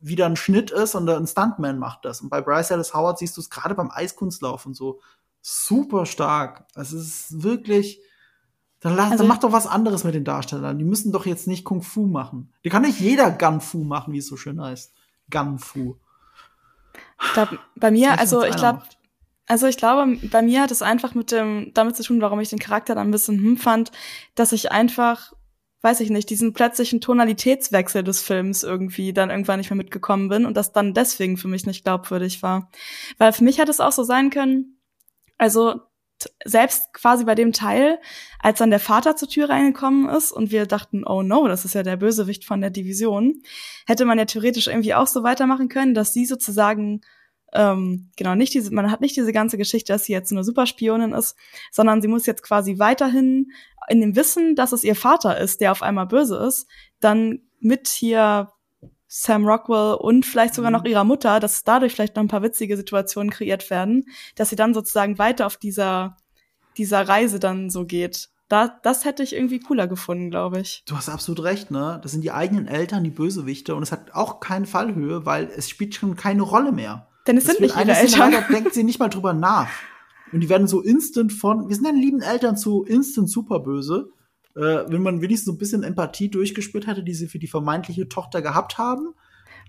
S3: wie da ein Schnitt ist und ein Stuntman macht das. Und bei Bryce Dallas Howard siehst du es gerade beim Eiskunstlauf und so super stark. Also es ist wirklich, dann, lass, also, dann mach doch was anderes mit den Darstellern. Die müssen doch jetzt nicht Kung Fu machen. Die kann nicht jeder Gun Fu machen, wie es so schön heißt. Gun Fu.
S2: Da, bei mir, also ich glaube, also ich glaube, bei mir hat es einfach mit dem damit zu tun, warum ich den Charakter dann ein bisschen hm fand, dass ich einfach, weiß ich nicht, diesen plötzlichen Tonalitätswechsel des Films irgendwie dann irgendwann nicht mehr mitgekommen bin und das dann deswegen für mich nicht glaubwürdig war. Weil für mich hat es auch so sein können, Also selbst quasi bei dem Teil, als dann der Vater zur Tür reingekommen ist und wir dachten, oh no, das ist ja der Bösewicht von der Division, hätte man ja theoretisch irgendwie auch so weitermachen können, dass sie sozusagen ähm, genau nicht diese, man hat nicht diese ganze Geschichte, dass sie jetzt eine Superspionin ist, sondern sie muss jetzt quasi weiterhin in dem Wissen, dass es ihr Vater ist, der auf einmal böse ist, dann mit hier Sam Rockwell und vielleicht sogar noch mhm. ihrer Mutter, dass dadurch vielleicht noch ein paar witzige Situationen kreiert werden, dass sie dann sozusagen weiter auf dieser, dieser Reise dann so geht. Da, das hätte ich irgendwie cooler gefunden, glaube ich.
S3: Du hast absolut recht, ne? Das sind die eigenen Eltern, die Bösewichte, und es hat auch keine Fallhöhe, weil es spielt schon keine Rolle mehr.
S2: Denn es das sind nicht ihre Eltern. Da
S3: denkt sie nicht mal drüber nach. Und die werden so instant von, wir sind deine lieben Eltern zu instant superböse äh, wenn man wenigstens so ein bisschen Empathie durchgespürt hatte, die sie für die vermeintliche Tochter gehabt haben.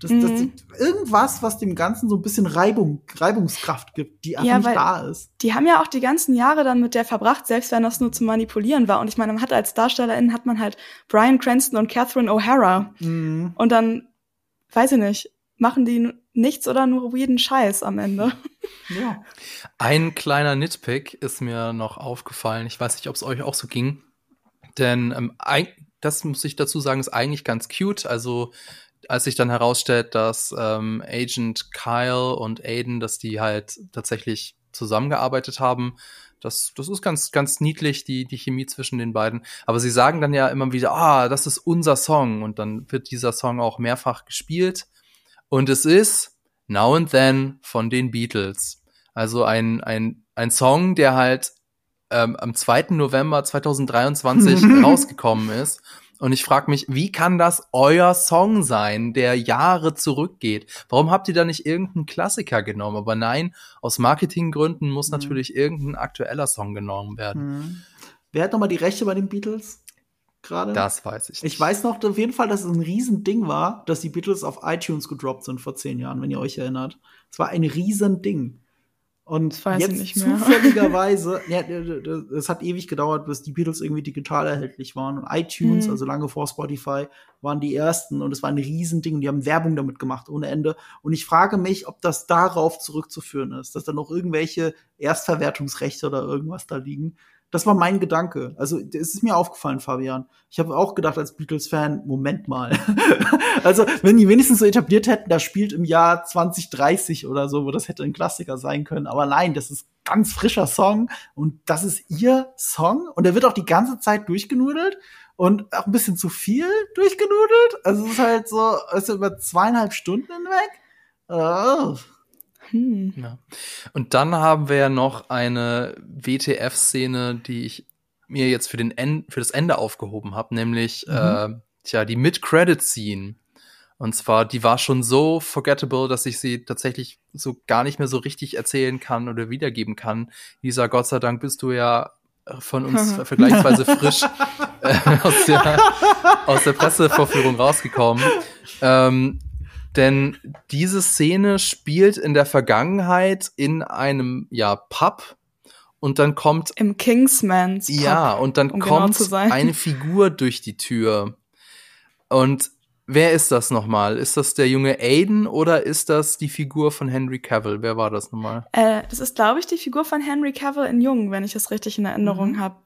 S3: Das, mhm. das, irgendwas, was dem Ganzen so ein bisschen Reibung, Reibungskraft gibt, die einfach ja, nicht da ist.
S2: Die haben ja auch die ganzen Jahre dann mit der verbracht, selbst wenn das nur zu manipulieren war. Und ich meine, man hat als Darstellerin hat man halt Brian Cranston und Catherine O'Hara. Mhm. Und dann, weiß ich nicht, machen die nichts oder nur weirden Scheiß am Ende.
S1: Ja. Ein kleiner Nitpick ist mir noch aufgefallen. Ich weiß nicht, ob es euch auch so ging. Denn ähm, das muss ich dazu sagen, ist eigentlich ganz cute. Also als sich dann herausstellt, dass ähm, Agent Kyle und Aiden, dass die halt tatsächlich zusammengearbeitet haben, das, das ist ganz, ganz niedlich, die, die Chemie zwischen den beiden. Aber sie sagen dann ja immer wieder, ah, das ist unser Song. Und dann wird dieser Song auch mehrfach gespielt. Und es ist Now and Then von den Beatles. Also ein, ein, ein Song, der halt ähm, am 2. November 2023 rausgekommen ist. Und ich frage mich, wie kann das euer Song sein, der Jahre zurückgeht? Warum habt ihr da nicht irgendeinen Klassiker genommen? Aber nein, aus Marketinggründen muss mhm. natürlich irgendein aktueller Song genommen werden.
S3: Mhm. Wer hat nochmal die Rechte bei den Beatles? Gerade?
S1: Das weiß ich
S3: nicht. Ich weiß noch auf jeden Fall, dass es ein Riesending war, dass die Beatles auf iTunes gedroppt sind vor zehn Jahren, wenn ihr euch erinnert. Es war ein Riesending. Und jetzt zufälligerweise, ja, es hat ewig gedauert, bis die Beatles irgendwie digital erhältlich waren. Und iTunes, mhm. also lange vor Spotify, waren die ersten und es war ein Riesending. Die haben Werbung damit gemacht ohne Ende. Und ich frage mich, ob das darauf zurückzuführen ist, dass da noch irgendwelche Erstverwertungsrechte oder irgendwas da liegen. Das war mein Gedanke. Also, es ist mir aufgefallen, Fabian. Ich habe auch gedacht als Beatles-Fan, Moment mal. also, wenn die wenigstens so etabliert hätten, das spielt im Jahr 2030 oder so, wo das hätte ein Klassiker sein können. Aber nein, das ist ganz frischer Song und das ist ihr Song und der wird auch die ganze Zeit durchgenudelt und auch ein bisschen zu viel durchgenudelt. Also, es ist halt so, es ist über zweieinhalb Stunden hinweg. Oh.
S1: Hm. Ja. Und dann haben wir ja noch eine WTF-Szene, die ich mir jetzt für, den End, für das Ende aufgehoben habe, nämlich mhm. äh, tja, die Mid-Credit-Scene. Und zwar, die war schon so forgettable, dass ich sie tatsächlich so gar nicht mehr so richtig erzählen kann oder wiedergeben kann. Lisa, Gott sei Dank bist du ja von uns vergleichsweise frisch äh, aus, der, aus der Pressevorführung rausgekommen. Ähm, denn diese Szene spielt in der Vergangenheit in einem ja Pub und dann kommt
S2: im Kingsmans
S1: Pub, ja und dann um genau kommt genau eine Figur durch die Tür und wer ist das nochmal? Ist das der junge Aiden oder ist das die Figur von Henry Cavill? Wer war das nochmal?
S2: Äh, das ist glaube ich die Figur von Henry Cavill in Jung, wenn ich das richtig in Erinnerung mhm. habe.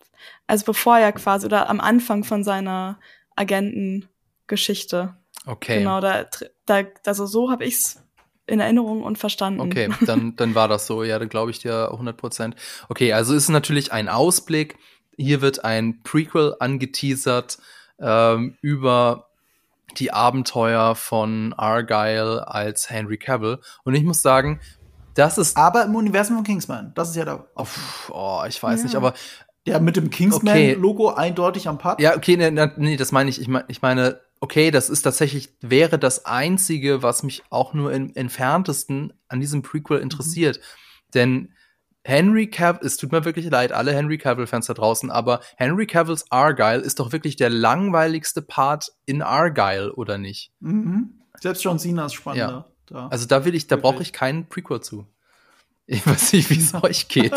S2: Also bevor er quasi oder am Anfang von seiner Agentengeschichte.
S1: Okay.
S2: Genau, da, da also so habe ich's in Erinnerung und verstanden.
S1: Okay, dann, dann war das so. Ja, dann glaube ich dir 100 Prozent. Okay, also ist natürlich ein Ausblick. Hier wird ein Prequel angeteasert ähm, über die Abenteuer von Argyle als Henry Cavill. Und ich muss sagen, das ist.
S3: Aber im Universum von Kingsman. Das ist ja da.
S1: Oh, oh ich weiß ja. nicht, aber.
S3: Der mit dem Kingsman-Logo okay. eindeutig am Pub.
S1: Ja, okay, nee, nee, das meine ich. Ich meine, ich meine okay, das ist tatsächlich, wäre das Einzige, was mich auch nur im entferntesten an diesem Prequel mhm. interessiert. Mhm. Denn Henry Cavill, es tut mir wirklich leid, alle Henry Cavill-Fans da draußen, aber Henry Cavills Argyle ist doch wirklich der langweiligste Part in Argyle, oder nicht?
S3: Mhm. Selbst John Cena ist spannender.
S1: Ja. Da. Also da will ich, da brauche ich keinen Prequel zu. Ich weiß nicht, wie es euch geht.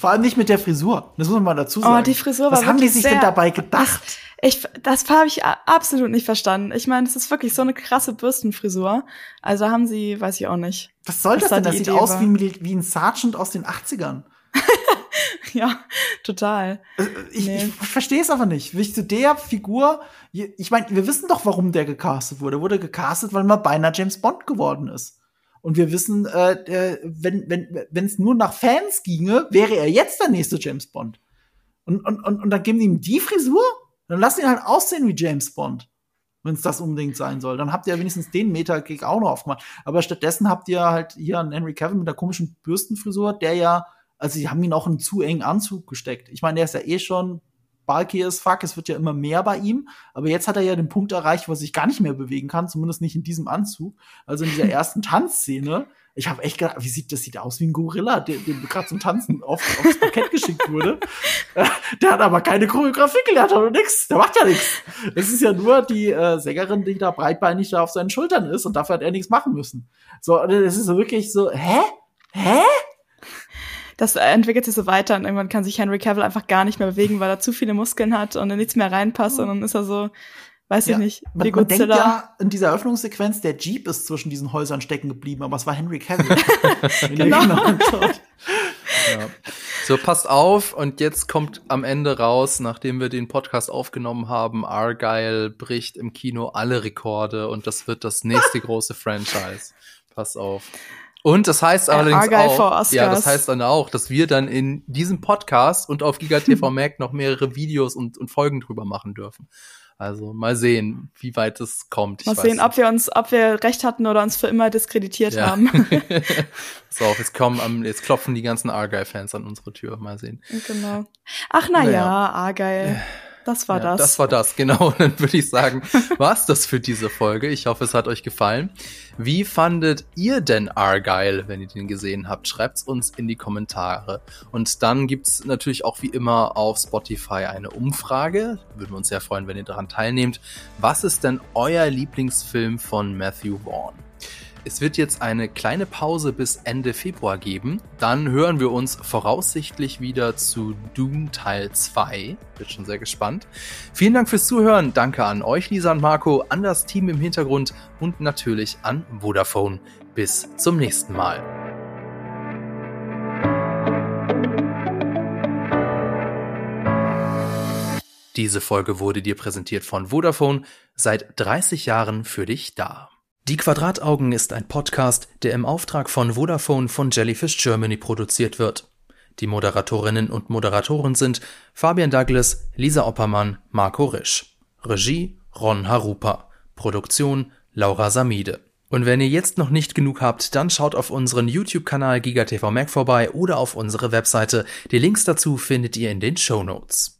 S3: Vor allem nicht mit der Frisur. Das muss man mal dazu sagen.
S2: Oh, die Frisur
S3: Was haben die sich denn dabei gedacht?
S2: Ich, das habe ich absolut nicht verstanden. Ich meine, es ist wirklich so eine krasse Bürstenfrisur. Also haben sie, weiß ich auch nicht.
S3: Was soll das denn? Das sieht Idee aus wie, wie, ein Sergeant aus den 80ern.
S2: ja, total.
S3: Äh, ich, nee. ich verstehe es aber nicht. Wie ich zu der Figur, ich meine, wir wissen doch, warum der gecastet wurde. Er wurde gecastet, weil man beinahe James Bond geworden ist. Und wir wissen, äh, wenn wenn wenn es nur nach Fans ginge, wäre er jetzt der nächste James Bond. Und und und, und dann geben die ihm die Frisur, dann lassen ihn halt aussehen wie James Bond wenn es das unbedingt sein soll. Dann habt ihr wenigstens den Meta-Gig auch noch aufgemacht. Aber stattdessen habt ihr halt hier einen Henry Cavill mit der komischen Bürstenfrisur, der ja, also sie haben ihn auch in einen zu engen Anzug gesteckt. Ich meine, der ist ja eh schon bulky as fuck, es wird ja immer mehr bei ihm, aber jetzt hat er ja den Punkt erreicht, wo er sich gar nicht mehr bewegen kann, zumindest nicht in diesem Anzug. Also in dieser ersten Tanzszene ich habe echt gedacht, wie sieht das sieht aus wie ein Gorilla, dem, dem gerade zum Tanzen auf, aufs Parkett geschickt wurde. der hat aber keine Choreografie gelernt und nix. Der macht ja nichts. Es ist ja nur die äh, Sängerin, die da breitbeinig da auf seinen Schultern ist und dafür hat er nichts machen müssen. So, das ist so wirklich so, hä? Hä?
S2: Das entwickelt sich so weiter und irgendwann kann sich Henry Cavill einfach gar nicht mehr bewegen, weil er zu viele Muskeln hat und nichts mehr reinpasst und dann ist er so, Weiß ja. ich nicht.
S3: Wie man, man denkt ja in dieser Eröffnungssequenz, der Jeep ist zwischen diesen Häusern stecken geblieben, aber es war Henry Cavill. genau.
S1: ja. So, passt auf und jetzt kommt am Ende raus, nachdem wir den Podcast aufgenommen haben, Argyle bricht im Kino alle Rekorde und das wird das nächste große Franchise. Passt auf. Und das heißt allerdings Argyle auch, ja, das heißt dann auch, dass wir dann in diesem Podcast und auf GigaTV Mac noch mehrere Videos und, und Folgen drüber machen dürfen. Also mal sehen, wie weit es kommt.
S2: Ich mal sehen, ob wir uns, ob wir recht hatten oder uns für immer diskreditiert ja. haben.
S1: so, jetzt kommen, jetzt klopfen die ganzen Argyle-Fans an unsere Tür. Mal sehen.
S2: Genau. Ach na naja. ja, Argyle. Das war ja, das.
S1: Das war das, genau. Dann würde ich sagen, war's das für diese Folge. Ich hoffe, es hat euch gefallen. Wie fandet ihr denn Argyle, wenn ihr den gesehen habt? Schreibt's uns in die Kommentare. Und dann gibt's natürlich auch wie immer auf Spotify eine Umfrage. Würden wir uns sehr freuen, wenn ihr daran teilnehmt. Was ist denn euer Lieblingsfilm von Matthew Vaughn? Es wird jetzt eine kleine Pause bis Ende Februar geben. Dann hören wir uns voraussichtlich wieder zu Doom Teil 2. Bin schon sehr gespannt. Vielen Dank fürs Zuhören. Danke an euch, Lisa und Marco, an das Team im Hintergrund und natürlich an Vodafone. Bis zum nächsten Mal. Diese Folge wurde dir präsentiert von Vodafone, seit 30 Jahren für dich da. Die Quadrataugen ist ein Podcast, der im Auftrag von Vodafone von Jellyfish Germany produziert wird. Die Moderatorinnen und Moderatoren sind Fabian Douglas, Lisa Oppermann, Marco Risch. Regie Ron Harupa. Produktion Laura Samide. Und wenn ihr jetzt noch nicht genug habt, dann schaut auf unseren YouTube-Kanal GigaTV Mac vorbei oder auf unsere Webseite. Die Links dazu findet ihr in den Show Notes.